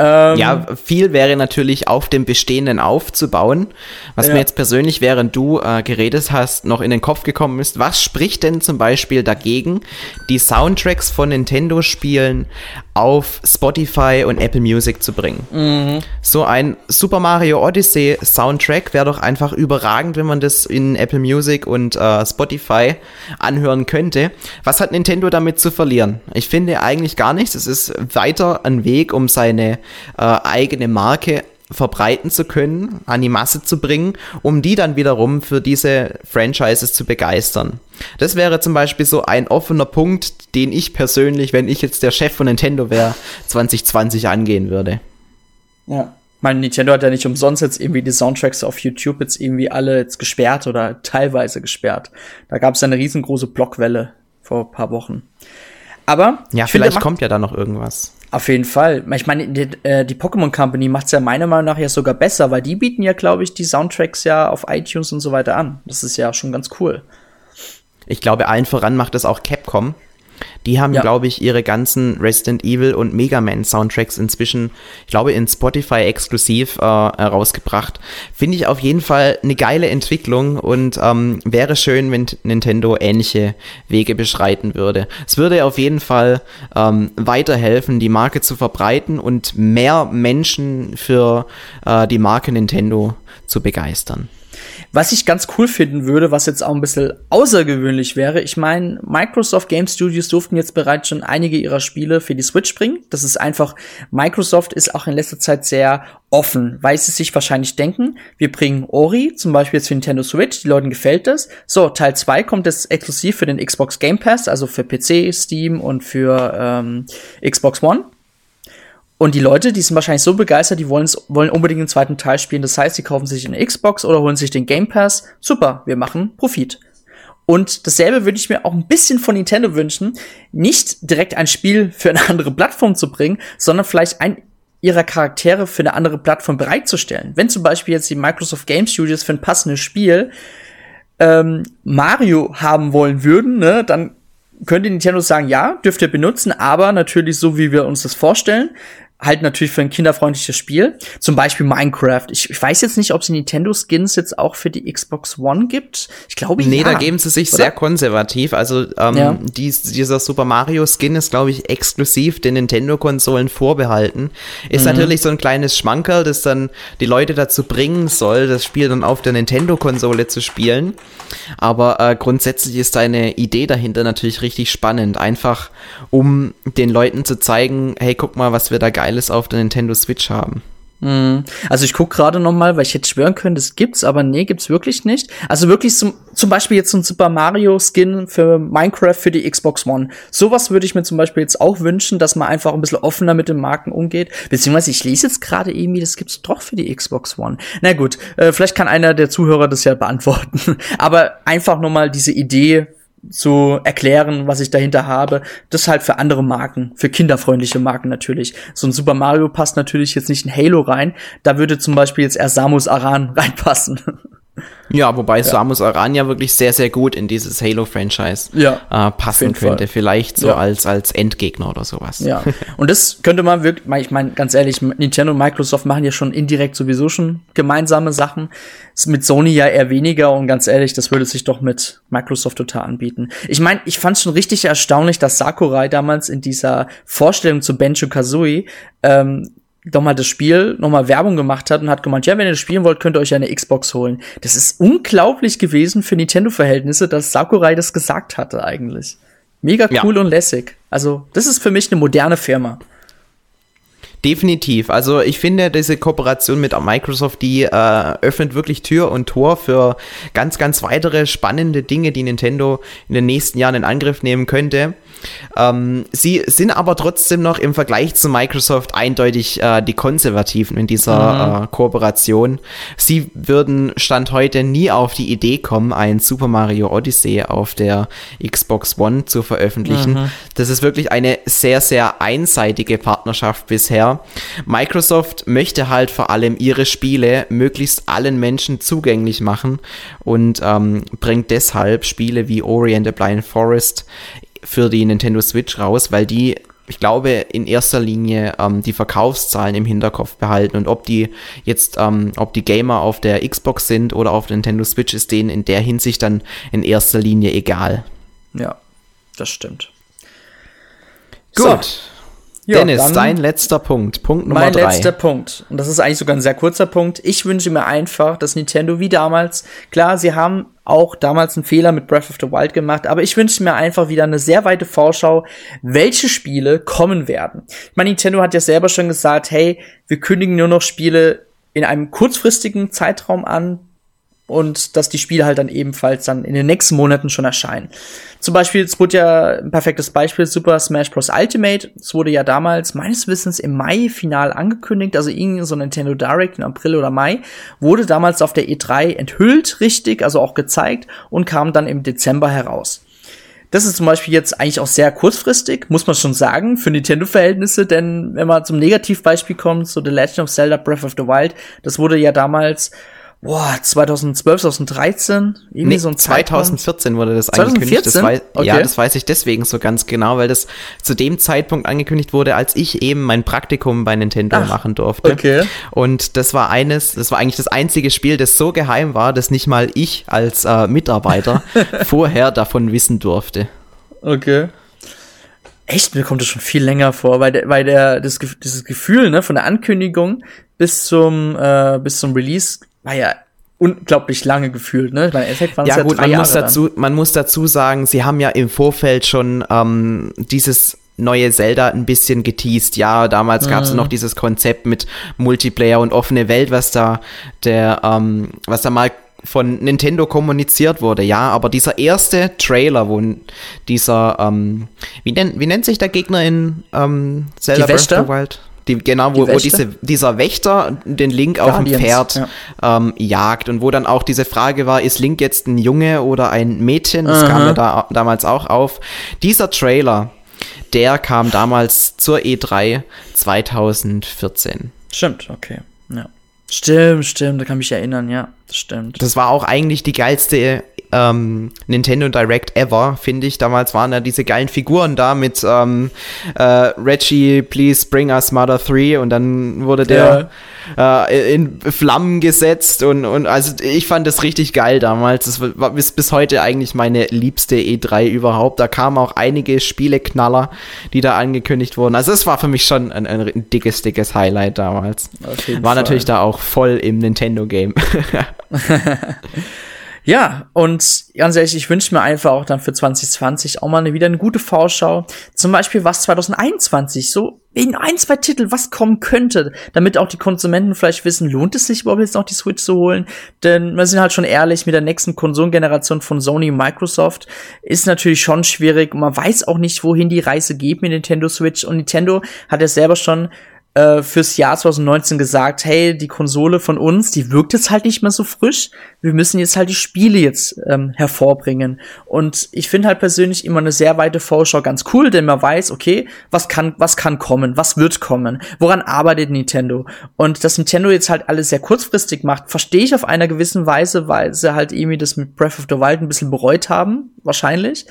Ähm, ja, viel wäre natürlich auf dem Bestehenden aufzubauen. Was ja. mir jetzt persönlich, während du äh, geredet hast, noch in den Kopf gekommen ist, was spricht denn zum Beispiel dagegen, die Soundtracks von Nintendo-Spielen auf Spotify und Apple Music zu bringen. Mhm. So ein Super Mario Odyssey Soundtrack wäre doch einfach überragend, wenn man das in Apple Music und äh, Spotify anhören könnte. Was hat Nintendo damit zu verlieren? Ich finde eigentlich gar nichts. Es ist weiter ein Weg, um seine äh, eigene Marke verbreiten zu können, an die Masse zu bringen, um die dann wiederum für diese Franchises zu begeistern. Das wäre zum Beispiel so ein offener Punkt, den ich persönlich, wenn ich jetzt der Chef von Nintendo wäre, 2020 angehen würde. Ja. Mein Nintendo hat ja nicht umsonst jetzt irgendwie die Soundtracks auf YouTube jetzt irgendwie alle jetzt gesperrt oder teilweise gesperrt. Da gab es eine riesengroße Blockwelle vor ein paar Wochen. Aber ja, vielleicht finde, kommt ja da noch irgendwas. Auf jeden Fall. Ich meine, die, äh, die Pokémon Company macht's ja meiner Meinung nach ja sogar besser, weil die bieten ja, glaube ich, die Soundtracks ja auf iTunes und so weiter an. Das ist ja schon ganz cool. Ich glaube, allen voran macht es auch Capcom. Die haben, ja. glaube ich, ihre ganzen Resident Evil und Mega Man Soundtracks inzwischen, ich glaube, in Spotify exklusiv äh, herausgebracht. Finde ich auf jeden Fall eine geile Entwicklung und ähm, wäre schön, wenn Nintendo ähnliche Wege beschreiten würde. Es würde auf jeden Fall ähm, weiterhelfen, die Marke zu verbreiten und mehr Menschen für äh, die Marke Nintendo zu begeistern. Was ich ganz cool finden würde, was jetzt auch ein bisschen außergewöhnlich wäre, ich meine, Microsoft Game Studios durften jetzt bereits schon einige ihrer Spiele für die Switch bringen. Das ist einfach, Microsoft ist auch in letzter Zeit sehr offen, weil sie sich wahrscheinlich denken, wir bringen Ori, zum Beispiel jetzt für Nintendo Switch, die Leuten gefällt das. So, Teil 2 kommt jetzt exklusiv für den Xbox Game Pass, also für PC, Steam und für ähm, Xbox One. Und die Leute, die sind wahrscheinlich so begeistert, die wollen unbedingt den zweiten Teil spielen. Das heißt, sie kaufen sich eine Xbox oder holen sich den Game Pass. Super, wir machen Profit. Und dasselbe würde ich mir auch ein bisschen von Nintendo wünschen, nicht direkt ein Spiel für eine andere Plattform zu bringen, sondern vielleicht ein ihrer Charaktere für eine andere Plattform bereitzustellen. Wenn zum Beispiel jetzt die Microsoft Game Studios für ein passendes Spiel ähm, Mario haben wollen würden, ne, dann könnte Nintendo sagen, ja, dürft ihr benutzen, aber natürlich so, wie wir uns das vorstellen halt natürlich für ein kinderfreundliches Spiel. Zum Beispiel Minecraft. Ich, ich weiß jetzt nicht, ob es Nintendo-Skins jetzt auch für die Xbox One gibt. Ich glaube, Nee, ja. da geben sie sich oder? sehr konservativ. Also ähm, Ja. dies, dieser Super Mario Skin ist, glaube ich, exklusiv den Nintendo-Konsolen vorbehalten. Ist Mhm. natürlich so ein kleines Schmankerl, das dann die Leute dazu bringen soll, das Spiel dann auf der Nintendo-Konsole zu spielen. Aber äh, grundsätzlich ist deine Idee dahinter natürlich richtig spannend. Einfach um den Leuten zu zeigen, hey, guck mal, was wir da Geiles auf der Nintendo Switch haben. Mhm. Also ich guck gerade noch mal, weil ich hätte schwören können, das gibt's, aber nee, gibt's wirklich nicht. Also wirklich zum, zum Beispiel jetzt so ein Super Mario Skin für Minecraft für die Xbox One. Sowas würde ich mir zum Beispiel jetzt auch wünschen, dass man einfach ein bisschen offener mit den Marken umgeht. Beziehungsweise ich lese jetzt gerade irgendwie, das gibt's doch für die Xbox One. Na gut, äh, vielleicht kann einer der Zuhörer das ja beantworten. aber einfach noch mal diese Idee zu erklären, was ich dahinter habe. Das halt für andere Marken, für kinderfreundliche Marken natürlich. So ein Super Mario passt natürlich jetzt nicht in Halo rein. Da würde zum Beispiel jetzt eher Samus Aran reinpassen. Ja, wobei Samus Aran ja wirklich sehr, sehr gut in dieses Halo-Franchise Ja, äh, passen könnte. Fall. Vielleicht so Ja. als, als Endgegner oder sowas. ja. Und das könnte man wirklich, ich meine, ganz ehrlich, Nintendo und Microsoft machen ja schon indirekt sowieso schon gemeinsame Sachen. Ist mit Sony ja eher weniger und ganz ehrlich, das würde sich doch mit Microsoft total anbieten. Ich meine, ich fand schon richtig erstaunlich, dass Sakurai damals in dieser Vorstellung zu Benjo Kazooie ähm, nochmal das Spiel, nochmal Werbung gemacht hat und hat gemeint, ja, wenn ihr das spielen wollt, könnt ihr euch eine Xbox holen. Das ist unglaublich gewesen für Nintendo-Verhältnisse, dass Sakurai das gesagt hatte eigentlich. Mega Ja. cool und lässig. Also, das ist für mich eine moderne Firma. Definitiv. Also ich finde, diese Kooperation mit Microsoft, die äh, öffnet wirklich Tür und Tor für ganz, ganz weitere spannende Dinge, die Nintendo in den nächsten Jahren in Angriff nehmen könnte. Ähm, sie sind aber trotzdem noch im Vergleich zu Microsoft eindeutig äh, die Konservativen in dieser äh, Kooperation. Sie würden Stand heute nie auf die Idee kommen, ein Super Mario Odyssey auf der Xbox One zu veröffentlichen. Das ist wirklich eine sehr, sehr einseitige Partnerschaft bisher. Microsoft möchte halt vor allem ihre Spiele möglichst allen Menschen zugänglich machen und ähm, bringt deshalb Spiele wie Ori and the Blind Forest für die Nintendo Switch raus, weil die, ich glaube, in erster Linie ähm, die Verkaufszahlen im Hinterkopf behalten und ob die jetzt, ähm, ob die Gamer auf der Xbox sind oder auf der Nintendo Switch, ist denen in der Hinsicht dann in erster Linie egal. Ja, das stimmt. Gut. Ja, Dennis, dein letzter Punkt. Punkt Nummer Mein drei. letzter Punkt. Und das ist eigentlich sogar ein sehr kurzer Punkt. Ich wünsche mir einfach, dass Nintendo wie damals, klar, sie haben auch damals einen Fehler mit Breath of the Wild gemacht, aber ich wünsche mir einfach wieder eine sehr weite Vorschau, welche Spiele kommen werden. Ich meine, Nintendo hat ja selber schon gesagt, hey, wir kündigen nur noch Spiele in einem kurzfristigen Zeitraum an, und dass die Spiele halt dann ebenfalls dann in den nächsten Monaten schon erscheinen. Zum Beispiel, es wurde ja ein perfektes Beispiel, Super Smash Bros. Ultimate. Es wurde ja damals meines Wissens im Mai final angekündigt, also irgendwie so Nintendo Direct im April oder Mai, wurde damals auf der E3 enthüllt, richtig, also auch gezeigt und kam dann im Dezember heraus. Das ist zum Beispiel jetzt eigentlich auch sehr kurzfristig, muss man schon sagen, für Nintendo-Verhältnisse, denn wenn man zum Negativbeispiel kommt, so The Legend of Zelda Breath of the Wild, das wurde ja damals, boah, 2012, 2013, irgendwie Nee, so ein Zeitraum. 2014 wurde das angekündigt. Das 2014? wei Ja, Okay. das weiß ich deswegen so ganz genau, weil das zu dem Zeitpunkt angekündigt wurde, als ich eben mein Praktikum bei Nintendo Ach, machen durfte. okay. Und das war eines, das war eigentlich das einzige Spiel, das so geheim war, dass nicht mal ich als äh, Mitarbeiter vorher davon wissen durfte. Okay. Echt, mir kommt das schon viel länger vor, weil der, weil der das, dieses Gefühl ne von der Ankündigung bis zum äh, bis zum Release war ja unglaublich lange gefühlt, ne? Waren es Ja, ja, gut, man Jahre muss, dazu, man muss dazu sagen, sie haben ja im Vorfeld schon ähm, dieses neue Zelda ein bisschen geteased. Ja, damals gab es noch dieses Konzept mit Multiplayer und offene Welt, was da der, ähm, was da mal von Nintendo kommuniziert wurde, ja, aber dieser erste Trailer, wo dieser, ähm, wie, nennt, wie nennt sich der Gegner in ähm, Zelda? Breath of the Wild? Die, genau, wo, Die wo diese, dieser Wächter den Link auf dem Pferd ähm, jagt und wo dann auch diese Frage war, ist Link jetzt ein Junge oder ein Mädchen? Das kam ja da, damals auch auf. Dieser Trailer, der kam damals zur E E3 2014. Stimmt, okay. Ja. Stimmt, stimmt, da kann mich erinnern, ja, das stimmt. Das war auch eigentlich die geilste ähm, Nintendo Direct ever, finde ich. Damals waren ja diese geilen Figuren da mit ähm, äh, Reggie, please bring us Mother 3 und dann wurde der ja. äh, in Flammen gesetzt und, und also ich fand das richtig geil damals. Das war bis, bis heute eigentlich meine liebste E3 überhaupt. Da kamen auch einige Spieleknaller, die da angekündigt wurden. Also es war für mich schon ein, ein dickes, dickes Highlight damals. War Fall. natürlich da auch voll im Nintendo-Game. Ja, und ganz ehrlich, ich wünsche mir einfach auch dann für 2020 auch mal wieder eine gute Vorschau. Zum Beispiel was 2021, so in ein, zwei Titel, was kommen könnte, damit auch die Konsumenten vielleicht wissen, lohnt es sich überhaupt jetzt noch die Switch zu holen? Denn wir sind halt schon ehrlich, mit der nächsten Konsolengeneration von Sony und Microsoft ist natürlich schon schwierig. Man weiß auch nicht, wohin die Reise geht mit Nintendo Switch. Und Nintendo hat ja selber schon äh, fürs Jahr 2019 gesagt, hey, die Konsole von uns, die wirkt jetzt halt nicht mehr so frisch. Wir müssen jetzt halt die Spiele jetzt ähm, hervorbringen. Und ich finde halt persönlich immer eine sehr weite Vorschau ganz cool, denn man weiß, okay, was kann, was kann kommen, was wird kommen, woran arbeitet Nintendo. Und dass Nintendo jetzt halt alles sehr kurzfristig macht, verstehe ich auf einer gewissen Weise, weil sie halt irgendwie das mit Breath of the Wild ein bisschen bereut haben, wahrscheinlich.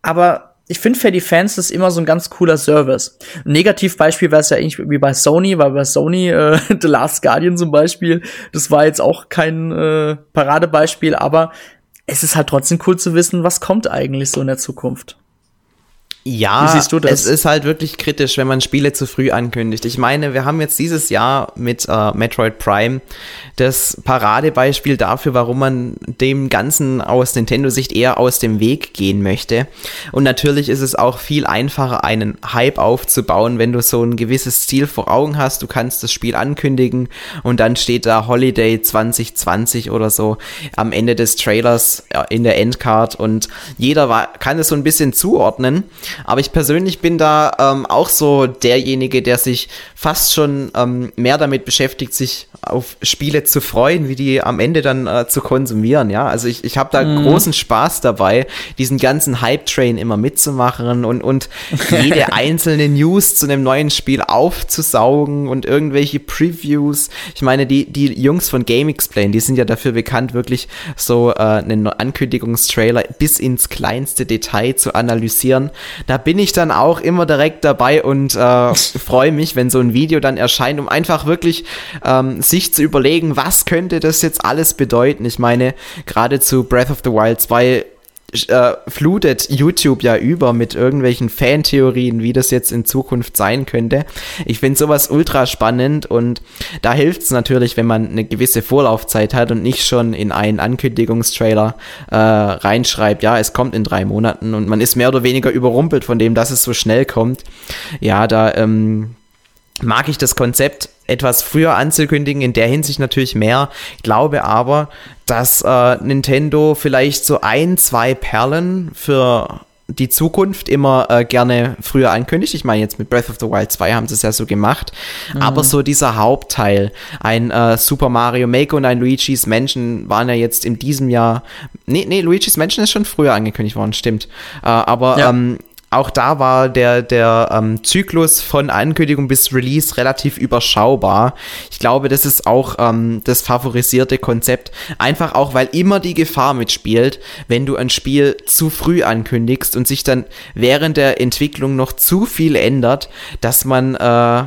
Aber ich finde für die Fans das immer so ein ganz cooler Service. Ein Negativbeispiel wäre es ja eigentlich wie bei Sony, weil bei Sony äh, The Last Guardian zum Beispiel, das war jetzt auch kein äh, Paradebeispiel, aber es ist halt trotzdem cool zu wissen, was kommt eigentlich so in der Zukunft. Ja, Wie siehst du das? es ist halt wirklich kritisch, wenn man Spiele zu früh ankündigt. Ich meine, wir haben jetzt dieses Jahr mit äh, Metroid Prime das Paradebeispiel dafür, warum man dem Ganzen aus Nintendo-Sicht eher aus dem Weg gehen möchte. Und natürlich ist es auch viel einfacher, einen Hype aufzubauen, wenn du so ein gewisses Ziel vor Augen hast. Du kannst das Spiel ankündigen und dann steht da Holiday 2020 oder so am Ende des Trailers äh, in der Endcard und jeder kann es so ein bisschen zuordnen. Aber ich persönlich bin da ähm, auch so derjenige, der sich fast schon ähm, mehr damit beschäftigt, sich auf Spiele zu freuen, wie die am Ende dann äh, zu konsumieren. Ja, also ich, ich habe da mhm. großen Spaß dabei, diesen ganzen Hype-Train immer mitzumachen und, und jede einzelne News zu einem neuen Spiel aufzusaugen und irgendwelche Previews. Ich meine, die, die Jungs von Game Explain, die sind ja dafür bekannt, wirklich so äh, einen Ankündigungstrailer bis ins kleinste Detail zu analysieren. Da bin ich dann auch immer direkt dabei und äh, freue mich, wenn so ein Video dann erscheint, um einfach wirklich ähm, sich zu überlegen, was könnte das jetzt alles bedeuten. Ich meine, gerade zu Breath of the Wild 2 äh, flutet YouTube ja über mit irgendwelchen Fantheorien, wie das jetzt in Zukunft sein könnte. Ich finde sowas ultra spannend und da hilft es natürlich, wenn man eine gewisse Vorlaufzeit hat und nicht schon in einen Ankündigungstrailer äh, reinschreibt, ja, es kommt in drei Monaten und man ist mehr oder weniger überrumpelt von dem, dass es so schnell kommt. Ja, da ähm, mag ich das Konzept etwas früher anzukündigen, in der Hinsicht natürlich mehr. Ich glaube aber, dass äh, Nintendo vielleicht so ein, zwei Perlen für die Zukunft immer äh, gerne früher ankündigt. Ich meine, jetzt mit Breath of the Wild 2 haben sie es ja so gemacht. Mhm. Aber so dieser Hauptteil, ein äh, Super Mario Maker und ein Luigi's Mansion waren ja jetzt in diesem Jahr. Nee, nee, Luigi's Mansion ist schon früher angekündigt worden, stimmt. Äh, aber ja. ähm, auch da war der, der ähm, Zyklus von Ankündigung bis Release relativ überschaubar. Ich glaube, das ist auch ähm, das favorisierte Konzept. Einfach auch, weil immer die Gefahr mitspielt, wenn du ein Spiel zu früh ankündigst und sich dann während der Entwicklung noch zu viel ändert, dass man äh,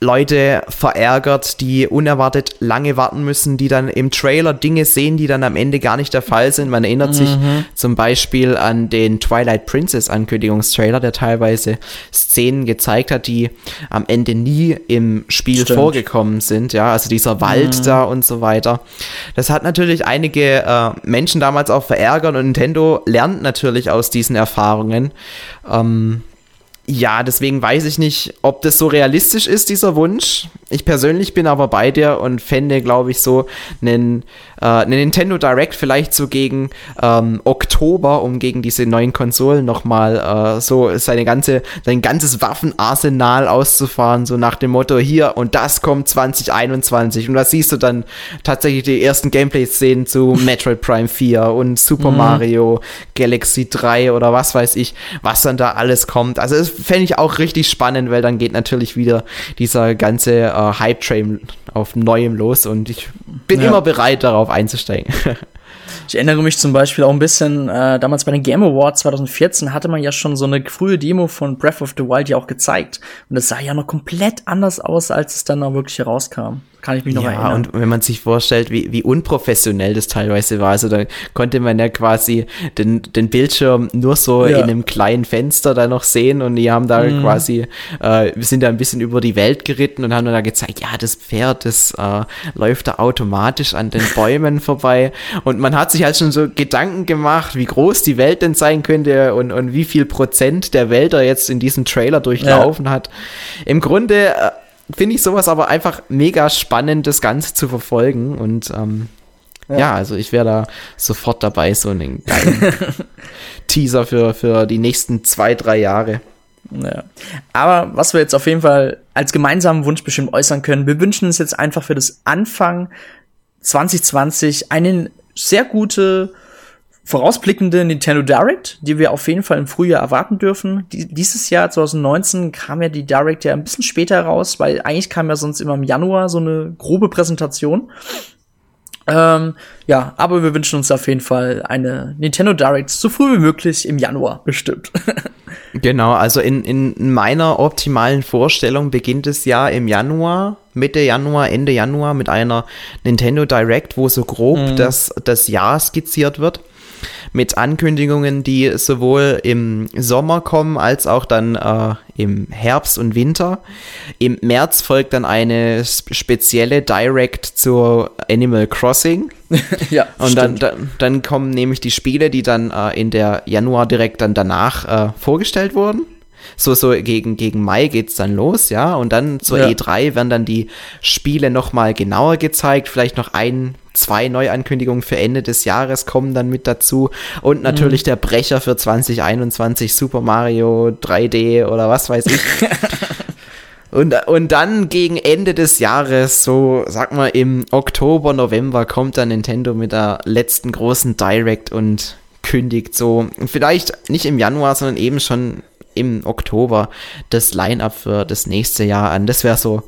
Leute verärgert, die unerwartet lange warten müssen, die dann im Trailer Dinge sehen, die dann am Ende gar nicht der Fall sind. Man erinnert mhm. sich zum Beispiel an den Twilight Princess Ankündigungstrailer, der teilweise Szenen gezeigt hat, die am Ende nie im Spiel Stimmt. vorgekommen sind. Ja, also dieser Wald mhm. da und so weiter. Das hat natürlich einige äh, Menschen damals auch verärgert und Nintendo lernt natürlich aus diesen Erfahrungen. Ähm, ja, deswegen weiß ich nicht, ob das so realistisch ist, dieser Wunsch. Ich persönlich bin aber bei dir und fände, glaube ich, so einen, äh, einen Nintendo Direct vielleicht so gegen ähm, Oktober, um gegen diese neuen Konsolen nochmal äh, so seine ganze, sein ganzes Waffenarsenal auszufahren, so nach dem Motto, hier und das kommt 2021. Und da siehst du dann tatsächlich die ersten Gameplay-Szenen zu Metroid Prime 4 und Super mhm. Mario Galaxy 3 oder was weiß ich, was dann da alles kommt. Also es fände ich auch richtig spannend, weil dann geht natürlich wieder dieser ganze äh, Hype-Train auf Neuem los und ich bin ja. immer bereit, darauf einzusteigen. Ich erinnere mich zum Beispiel auch ein bisschen, äh, damals bei den Game Awards 2014 hatte man ja schon so eine frühe Demo von Breath of the Wild ja auch gezeigt. Und es sah ja noch komplett anders aus, als es dann auch wirklich herauskam. Kann ich mich noch ja, erinnern. und wenn man sich vorstellt, wie, wie unprofessionell das teilweise war, also da konnte man ja quasi den, den Bildschirm nur so ja. in einem kleinen Fenster da noch sehen und die haben da mhm. quasi, äh, wir sind da ein bisschen über die Welt geritten und haben dann da gezeigt, ja, das Pferd, das äh, läuft da automatisch an den Bäumen vorbei und man hat sich halt schon so Gedanken gemacht, wie groß die Welt denn sein könnte und, und wie viel Prozent der Wälder jetzt in diesem Trailer durchlaufen ja. hat. Im Grunde äh, finde ich sowas aber einfach mega spannend, das Ganze zu verfolgen. Und ähm, ja. ja. also ich wäre da sofort dabei, so einen geilen Teaser für, für die nächsten zwei, drei Jahre. Ja. Aber was wir jetzt auf jeden Fall als gemeinsamen Wunsch bestimmt äußern können, wir wünschen uns jetzt einfach für das Anfang 2020 eine sehr gute vorausblickende Nintendo Direct, die wir auf jeden Fall im Frühjahr erwarten dürfen. Die, dieses Jahr 2019 kam ja die Direct ja ein bisschen später raus, weil eigentlich kam ja sonst immer im Januar so eine grobe Präsentation. Ähm, ja, aber wir wünschen uns auf jeden Fall eine Nintendo Direct so früh wie möglich im Januar bestimmt. genau, also in, in meiner optimalen Vorstellung beginnt es ja im Januar, Mitte Januar, Ende Januar mit einer Nintendo Direct, wo so grob mhm. das, das Jahr skizziert wird mit Ankündigungen, die sowohl im Sommer kommen als auch dann äh, im Herbst und Winter. Im März folgt dann eine spezielle Direct zur Animal Crossing. ja, und dann, dann, dann, kommen nämlich die Spiele, die dann äh, in der Januar direkt dann danach äh, vorgestellt wurden. So, so gegen, gegen Mai geht's dann los, ja. Und dann zur ja. E3 werden dann die Spiele nochmal genauer gezeigt, vielleicht noch ein, zwei Neuankündigungen für Ende des Jahres kommen dann mit dazu. Und natürlich mhm. der Brecher für 2021, Super Mario 3D oder was weiß ich. und, und dann gegen Ende des Jahres, so sag mal im Oktober, November, kommt dann Nintendo mit der letzten großen Direct und kündigt so, vielleicht nicht im Januar, sondern eben schon im Oktober das Line-up für das nächste Jahr an. Das wäre so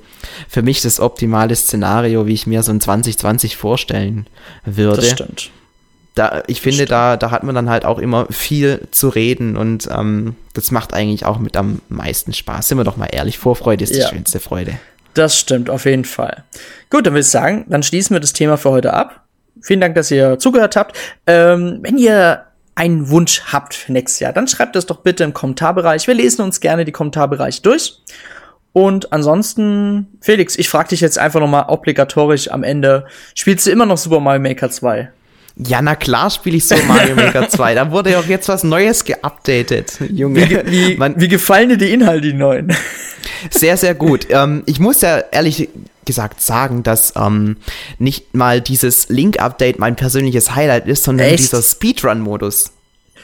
für mich das optimale Szenario, wie ich mir so ein 2020 vorstellen würde. Das stimmt. Da, ich finde, stimmt. da, da hat man dann halt auch immer viel zu reden und ähm, das macht eigentlich auch mit am meisten Spaß. Sind wir doch mal ehrlich, Vorfreude ist ja. die schönste Freude. Das stimmt, auf jeden Fall. Gut, dann würde ich sagen, dann schließen wir das Thema für heute ab. Vielen Dank, dass ihr zugehört habt. Ähm, wenn ihr einen Wunsch habt für nächstes Jahr, dann schreibt es doch bitte im Kommentarbereich. Wir lesen uns gerne die Kommentarbereiche durch. Und ansonsten, Felix, ich frage dich jetzt einfach noch mal obligatorisch am Ende, spielst du immer noch Super Mario Maker 2? Ja, na klar spiele ich Super Mario Maker 2. Da wurde ja auch jetzt was Neues geupdatet, Junge. Wie, wie, Man, wie gefallen dir die Inhalte, die neuen? Sehr, sehr gut. Ähm, ich muss ja ehrlich gesagt sagen, dass ähm, nicht mal dieses Link-Update mein persönliches Highlight ist, sondern Echt? dieser Speedrun-Modus.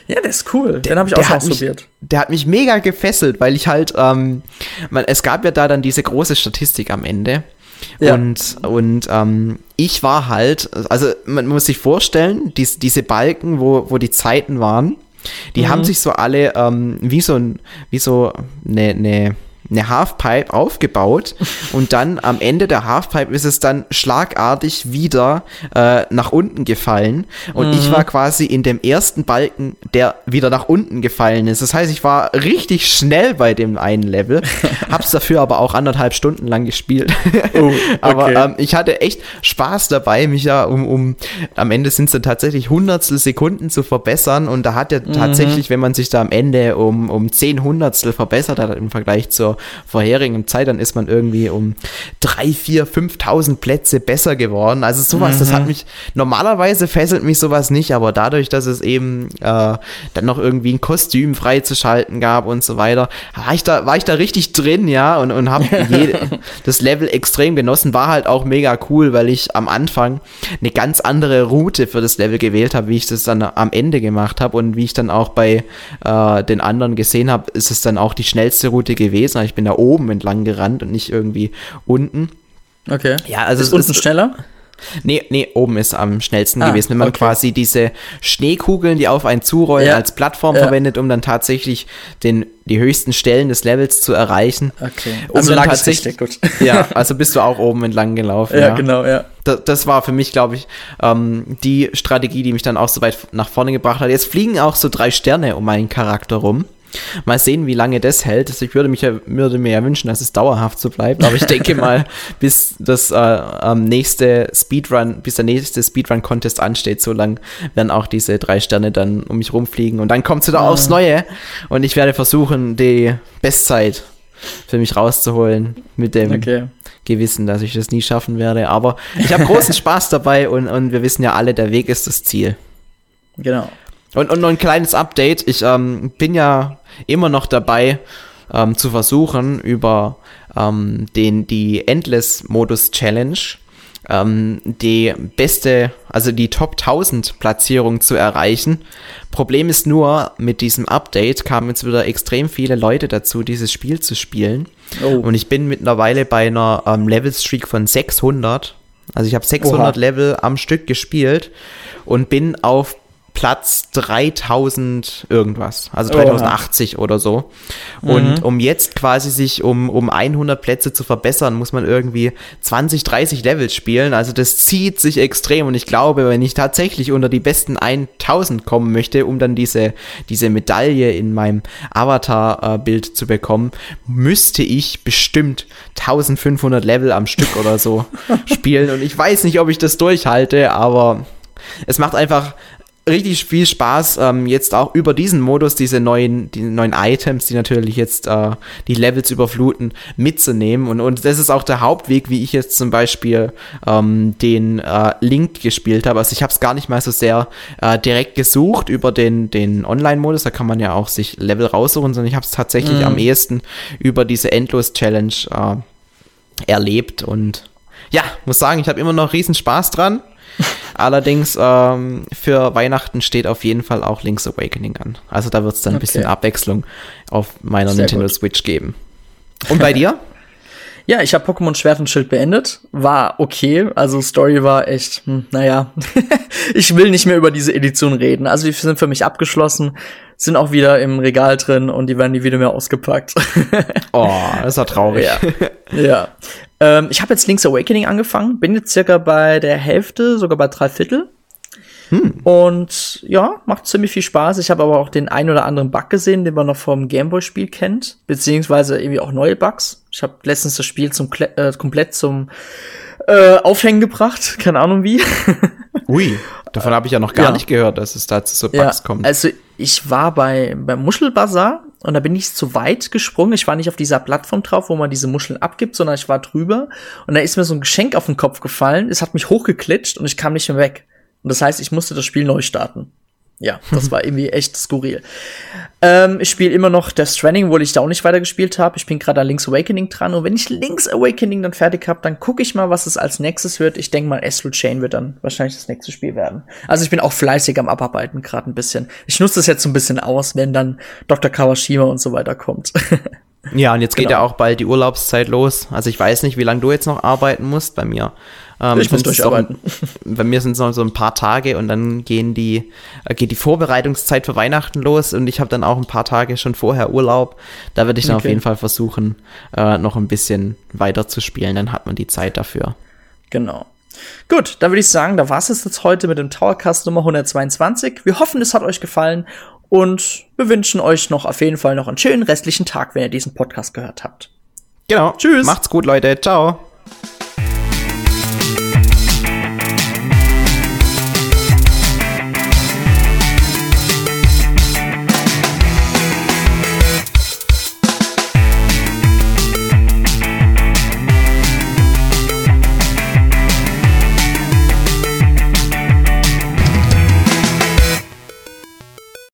Ja, der ist cool. Den habe ich auch ausprobiert. Der hat mich mega gefesselt, weil ich halt, ähm, man, es gab ja da dann diese große Statistik am Ende. Ja. Und, und ähm, ich war halt, also man muss sich vorstellen, dies, diese Balken, wo, wo die Zeiten waren, die mhm. haben sich so alle ähm, wie so ein, wie so eine, eine eine Halfpipe aufgebaut und dann am Ende der Halfpipe ist es dann schlagartig wieder äh, nach unten gefallen und mhm. ich war quasi in dem ersten Balken, der wieder nach unten gefallen ist. Das heißt, ich war richtig schnell bei dem einen Level, hab's dafür aber auch anderthalb Stunden lang gespielt. Oh, okay. aber ähm, ich hatte echt Spaß dabei, mich ja um, um am Ende sind es dann tatsächlich Hundertstel Sekunden zu verbessern und da hat ja mhm. tatsächlich, wenn man sich da am Ende um, um zehn Hundertstel verbessert hat im Vergleich zur vorherigen Zeit, dann ist man irgendwie um drei, vier, 5.000 Plätze besser geworden. Also sowas, mhm. das hat mhm. mich, normalerweise fesselt mich sowas nicht, aber dadurch, dass es eben äh, dann noch irgendwie ein Kostüm freizuschalten gab und so weiter, war ich da, war ich da richtig drin, ja, und, und habe das Level extrem genossen. War halt auch mega cool, weil ich am Anfang eine ganz andere Route für das Level gewählt habe, wie ich das dann am Ende gemacht habe und wie ich dann auch bei äh, den anderen gesehen habe, ist es dann auch die schnellste Route gewesen. Ich bin da oben entlang gerannt und nicht irgendwie unten. Okay. Ja, also ist unten ist, schneller? Nee, nee, oben ist am schnellsten ah, gewesen, wenn man okay. quasi diese Schneekugeln, die auf einen zurollen, ja. als Plattform ja. verwendet, um dann tatsächlich den, die höchsten Stellen des Levels zu erreichen. Okay. Um also lag tatsächlich, gut. Ja, also bist du auch oben entlang gelaufen. ja, ja, genau, ja. Das, das war für mich, glaube ich, ähm, die Strategie, die mich dann auch so weit nach vorne gebracht hat. Jetzt fliegen auch so drei Sterne um meinen Charakter rum. Mal sehen, wie lange das hält. Also ich würde, mich ja, würde mir ja wünschen, dass es dauerhaft so bleibt. Aber ich denke mal, bis das äh, nächste Speedrun, bis der nächste Speedrun-Contest ansteht, so lang werden auch diese drei Sterne dann um mich rumfliegen. Und dann kommt es wieder ah. aufs Neue. Und ich werde versuchen, die Bestzeit für mich rauszuholen mit dem okay. Gewissen, dass ich das nie schaffen werde. Aber ich habe großen Spaß dabei und, und wir wissen ja alle, der Weg ist das Ziel. Genau. Und, und noch ein kleines Update. Ich ähm, bin ja immer noch dabei, ähm, zu versuchen, über ähm, den, die Endless-Modus-Challenge ähm, die beste, also die Top 1000 Platzierung zu erreichen. Problem ist nur, mit diesem Update kamen jetzt wieder extrem viele Leute dazu, dieses Spiel zu spielen. Oh. Und ich bin mittlerweile bei einer ähm, Level-Streak von 600. Also ich habe 600 Oha. Level am Stück gespielt und bin auf Platz 3000 irgendwas, also 3080 oh, oder so. Und mhm. um jetzt quasi sich um, um 100 Plätze zu verbessern, muss man irgendwie 20, 30 Levels spielen. Also das zieht sich extrem und ich glaube, wenn ich tatsächlich unter die besten 1000 kommen möchte, um dann diese, diese Medaille in meinem Avatar-Bild zu bekommen, müsste ich bestimmt 1500 Level am Stück oder so spielen. Und ich weiß nicht, ob ich das durchhalte, aber es macht einfach richtig viel Spaß, ähm, jetzt auch über diesen Modus, diese neuen, die neuen Items, die natürlich jetzt äh, die Levels überfluten, mitzunehmen. Und, und das ist auch der Hauptweg, wie ich jetzt zum Beispiel ähm, den äh, Link gespielt habe. Also ich habe es gar nicht mal so sehr äh, direkt gesucht über den, den Online-Modus, da kann man ja auch sich Level raussuchen, sondern ich habe es tatsächlich mhm. am ehesten über diese Endlos-Challenge äh, erlebt. Und ja, muss sagen, ich habe immer noch riesen Spaß dran. Allerdings ähm, für Weihnachten steht auf jeden Fall auch Link's Awakening an. Also da wird es dann ein bisschen Abwechslung auf meiner Sehr Nintendo gut. Switch geben. Und bei dir? Ja, ich habe Pokémon Schwert und Schild beendet. War okay. Also Story war echt, hm, naja. ich will nicht mehr über diese Edition reden. Also die sind für mich abgeschlossen, sind auch wieder im Regal drin und die werden nie wieder mehr ausgepackt. oh, das ist ja traurig. Ja. ja. Ähm, ich habe jetzt Link's Awakening angefangen, bin jetzt circa bei der Hälfte, sogar bei drei Viertel. Hm. Und ja, macht ziemlich viel Spaß. Ich habe aber auch den ein oder anderen Bug gesehen, den man noch vom Gameboy-Spiel kennt, beziehungsweise irgendwie auch neue Bugs. Ich habe letztens das Spiel zum äh, komplett zum äh, Aufhängen gebracht, keine Ahnung wie. Ui, davon habe ich ja noch gar ja. nicht gehört, dass es da zu so Bugs ja, kommt. Also ich war bei beim Muschelbazar und da bin ich zu weit gesprungen. Ich war nicht auf dieser Plattform drauf, wo man diese Muscheln abgibt, sondern ich war drüber und da ist mir so ein Geschenk auf den Kopf gefallen. Es hat mich hochgeklitscht und ich kam nicht mehr weg. Und das heißt, ich musste das Spiel neu starten. Ja, das war irgendwie echt skurril. Ähm, ich spiele immer noch Death Stranding, obwohl ich da auch nicht weiter gespielt habe. Ich bin gerade an Link's Awakening dran. Und wenn ich Link's Awakening dann fertig habe, dann gucke ich mal, was es als nächstes wird. Ich denke mal, Astral Chain wird dann wahrscheinlich das nächste Spiel werden. Also ich bin auch fleißig am Abarbeiten gerade ein bisschen. Ich nutze das jetzt so ein bisschen aus, wenn dann Dr. Kawashima und so weiter kommt. Ja, und jetzt geht genau. ja auch bald die Urlaubszeit los. Also ich weiß nicht, wie lange du jetzt noch arbeiten musst bei mir. Ähm, ich muss durcharbeiten. bei mir sind es noch so ein paar Tage und dann gehen die, äh, geht die Vorbereitungszeit für Weihnachten los und ich habe dann auch ein paar Tage schon vorher Urlaub. Da würde ich dann okay. auf jeden Fall versuchen, äh, noch ein bisschen weiter zu spielen. Dann hat man die Zeit dafür. Genau. Gut, dann würde ich sagen, da war es jetzt heute mit dem Towercast Nummer 122. Wir hoffen, es hat euch gefallen und wir wünschen euch noch auf jeden Fall noch einen schönen restlichen Tag, wenn ihr diesen Podcast gehört habt. Genau. Tschüss. Macht's gut, Leute. Ciao.